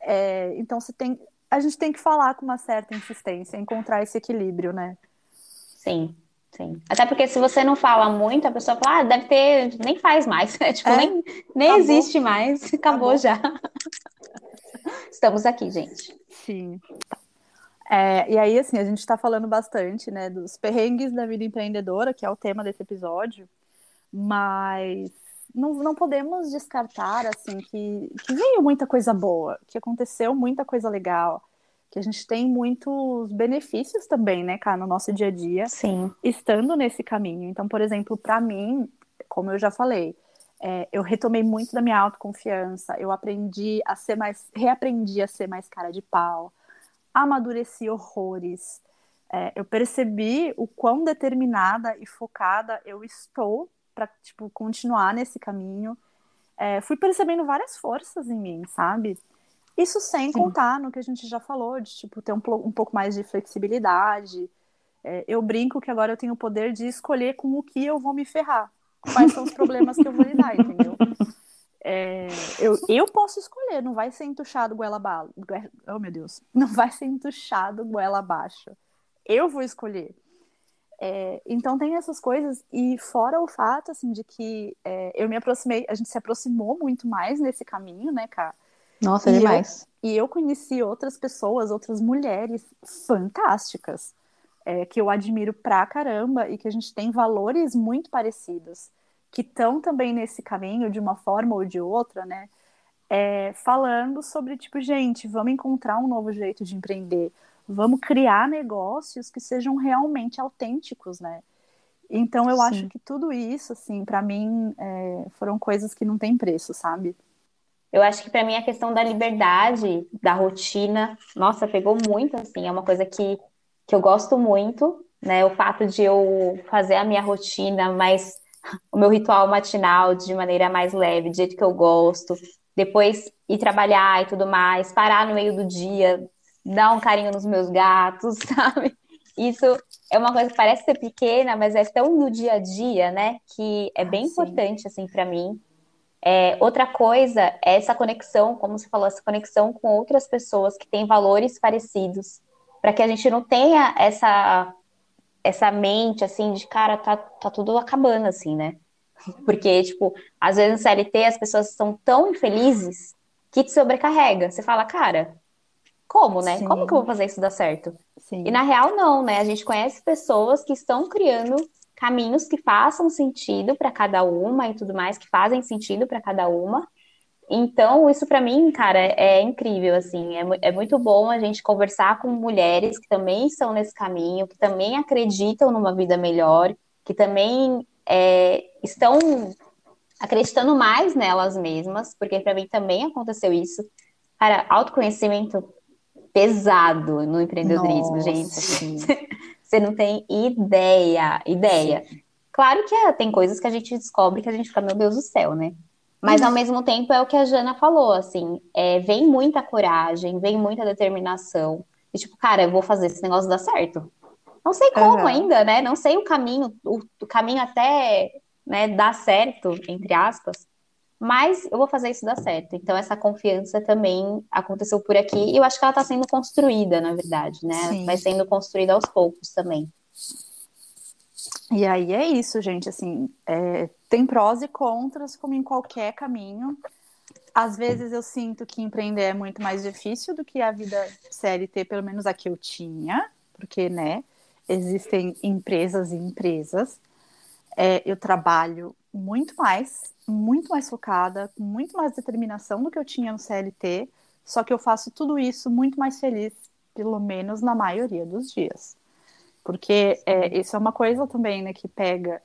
É, então você tem. A gente tem que falar com uma certa insistência, encontrar esse equilíbrio, né? Sim, sim. Até porque se você não fala muito, a pessoa fala, ah, deve ter, nem faz mais, (laughs) né? Tipo, é, nem, nem existe mais, (laughs) acabou, acabou. já. Estamos aqui, gente. Sim. É, e aí, assim, a gente está falando bastante, né, dos perrengues da vida empreendedora, que é o tema desse episódio, mas não, não podemos descartar, assim, que, que veio muita coisa boa, que aconteceu muita coisa legal, que a gente tem muitos benefícios também, né, cara, no nosso dia a dia, Sim. estando nesse caminho. Então, por exemplo, para mim, como eu já falei, é, eu retomei muito da minha autoconfiança, eu aprendi a ser mais, reaprendi a ser mais cara de pau, amadureci horrores. É, eu percebi o quão determinada e focada eu estou para tipo continuar nesse caminho. É, fui percebendo várias forças em mim, sabe? Isso sem Sim. contar no que a gente já falou, de tipo ter um, um pouco mais de flexibilidade. É, eu brinco que agora eu tenho o poder de escolher com o que eu vou me ferrar, quais são os problemas que eu vou lidar, entendeu? É, eu, eu posso escolher, não vai ser entuchado goela abaixo. Oh, meu Deus. (laughs) Não vai ser entuchado goela abaixo. Eu vou escolher. É, então tem essas coisas, e fora o fato, assim, de que é, eu me aproximei, a gente se aproximou muito mais nesse caminho, né, cara? Nossa, e demais. Eu, e eu conheci outras pessoas, outras mulheres fantásticas, é, que eu admiro pra caramba e que a gente tem valores muito parecidos que estão também nesse caminho, de uma forma ou de outra, né? É, falando sobre, tipo, gente, vamos encontrar um novo jeito de empreender, vamos criar negócios que sejam realmente autênticos, né? Então, eu Sim. acho que tudo isso, assim, para mim, é, foram coisas que não têm preço, sabe? Eu acho que para mim a questão da liberdade, da rotina, nossa, pegou muito, assim, é uma coisa que, que eu gosto muito, né? O fato de eu fazer a minha rotina mais (laughs) o meu ritual matinal de maneira mais leve, do jeito que eu gosto, depois ir trabalhar e tudo mais, parar no meio do dia, dar um carinho nos meus gatos, (laughs) sabe? Isso é uma coisa que parece ser pequena, mas é tão no dia a dia, né? Que é bem ah, importante, assim, para mim. É, outra coisa é essa conexão, como você falou, essa conexão com outras pessoas que têm valores parecidos, para que a gente não tenha essa essa mente, assim, de cara, tá, tá tudo acabando, assim, né? (laughs) Porque, tipo, às vezes no CLT as pessoas são tão infelizes que te sobrecarrega. Você fala, cara, como, né? Sim. Como que eu vou fazer isso dar certo? Sim. E na real, não, né? A gente conhece pessoas que estão criando caminhos que façam sentido para cada uma e tudo mais, que fazem sentido para cada uma. Então, isso para mim, cara, é incrível, assim, é, é, muito bom a gente conversar com mulheres que também estão nesse caminho, que também acreditam numa vida melhor, que também é, estão acreditando mais nelas mesmas, porque para mim também aconteceu isso. Cara, autoconhecimento pesado no empreendedorismo, Nossa. gente. Assim, (laughs) você não tem ideia, ideia. Sim. Claro que é, tem coisas que a gente descobre que a gente fica, meu Deus do céu, né? Mas ao mesmo tempo é o que a Jana falou, assim, é, vem muita coragem, vem muita determinação. E tipo, cara, eu vou fazer esse negócio dar certo. Não sei como uhum. ainda, né? Não sei o caminho, o, o caminho até né, dar certo, entre aspas, mas eu vou fazer isso dar certo. Então, essa confiança também aconteceu por aqui, e eu acho que ela está sendo construída, na verdade, né? Sim. Vai sendo construída aos poucos também. E aí é isso, gente. Assim, é, tem prós e contras, como em qualquer caminho. Às vezes eu sinto que empreender é muito mais difícil do que a vida CLT, pelo menos a que eu tinha, porque, né, existem empresas e empresas. É, eu trabalho muito mais, muito mais focada, com muito mais determinação do que eu tinha no CLT, só que eu faço tudo isso muito mais feliz, pelo menos na maioria dos dias. Porque é, isso é uma coisa também, né, que pega.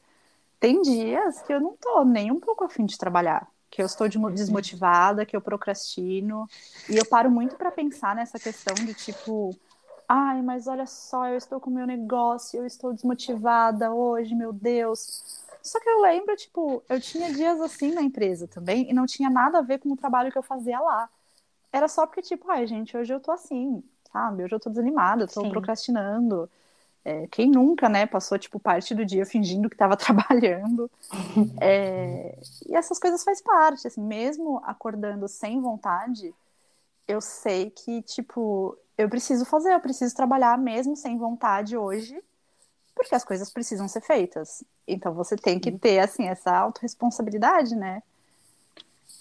Tem dias que eu não tô nem um pouco afim de trabalhar, que eu estou desmotivada, que eu procrastino, e eu paro muito para pensar nessa questão de tipo, ai, mas olha só, eu estou com o meu negócio, eu estou desmotivada hoje, meu Deus. Só que eu lembro, tipo, eu tinha dias assim na empresa também, e não tinha nada a ver com o trabalho que eu fazia lá. Era só porque, tipo, ai, gente, hoje eu tô assim, sabe? Hoje eu tô desanimada, eu tô Sim. procrastinando. É, quem nunca, né, passou tipo parte do dia fingindo que estava (laughs) trabalhando. É, e essas coisas faz parte, assim, mesmo acordando sem vontade, eu sei que tipo eu preciso fazer, eu preciso trabalhar mesmo sem vontade hoje, porque as coisas precisam ser feitas. Então você tem que ter assim essa autorresponsabilidade, né?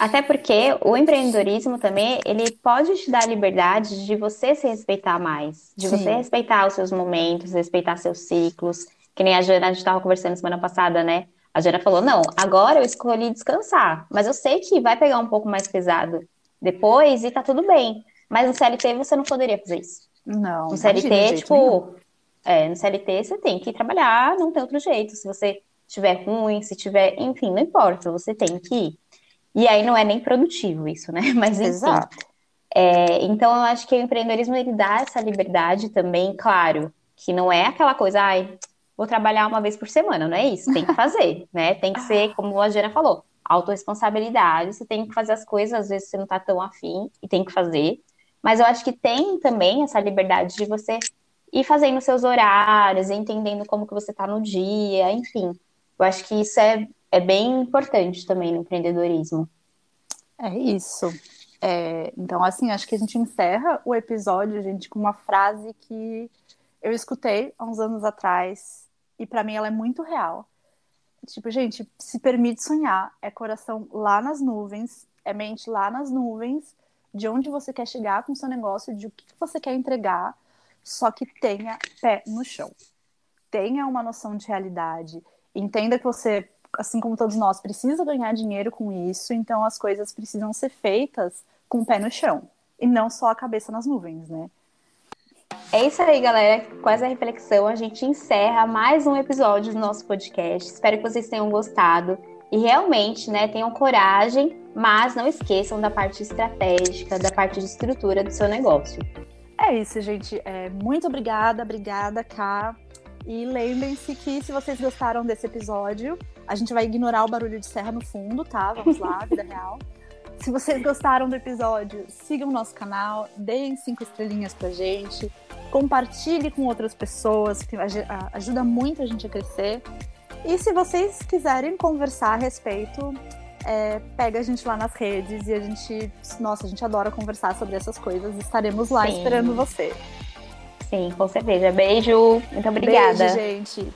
Até porque o empreendedorismo também, ele pode te dar a liberdade de você se respeitar mais, de Sim. você respeitar os seus momentos, respeitar seus ciclos. Que nem a Jana, a gente estava conversando semana passada, né? A Jana falou: não, agora eu escolhi descansar, mas eu sei que vai pegar um pouco mais pesado depois e tá tudo bem. Mas no CLT você não poderia fazer isso. Não. No CLT, tipo, é, no CLT você tem que trabalhar, não tem outro jeito. Se você estiver ruim, se tiver, enfim, não importa, você tem que ir. E aí não é nem produtivo isso, né? (laughs) Mas enfim. Exato. É, então eu acho que o empreendedorismo ele dá essa liberdade também, claro, que não é aquela coisa, ai, vou trabalhar uma vez por semana, não é isso, tem que fazer, (laughs) né? Tem que ser, como a Jana falou, autorresponsabilidade, você tem que fazer as coisas, às vezes você não tá tão afim e tem que fazer. Mas eu acho que tem também essa liberdade de você ir fazendo seus horários, entendendo como que você tá no dia, enfim. Eu acho que isso é é bem importante também no empreendedorismo. É isso. É, então, assim, acho que a gente encerra o episódio, gente, com uma frase que eu escutei há uns anos atrás e para mim ela é muito real. Tipo, gente, se permite sonhar, é coração lá nas nuvens, é mente lá nas nuvens, de onde você quer chegar com o seu negócio, de o que você quer entregar, só que tenha pé no chão. Tenha uma noção de realidade. Entenda que você assim como todos nós, precisa ganhar dinheiro com isso, então as coisas precisam ser feitas com o pé no chão e não só a cabeça nas nuvens, né? É isso aí, galera. Com essa reflexão, a gente encerra mais um episódio do nosso podcast. Espero que vocês tenham gostado e realmente, né, tenham coragem, mas não esqueçam da parte estratégica, da parte de estrutura do seu negócio. É isso, gente. É, muito obrigada, obrigada, Ká. E lembrem-se que se vocês gostaram desse episódio, a gente vai ignorar o barulho de serra no fundo, tá? Vamos lá, (laughs) vida real. Se vocês gostaram do episódio, sigam o nosso canal, deem cinco estrelinhas pra gente, compartilhe com outras pessoas, que ajuda muito a gente a crescer. E se vocês quiserem conversar a respeito, é, pega a gente lá nas redes e a gente, nossa, a gente adora conversar sobre essas coisas. Estaremos lá Sim. esperando você. Sim, com certeza. Beijo, muito obrigada. Beijo, gente.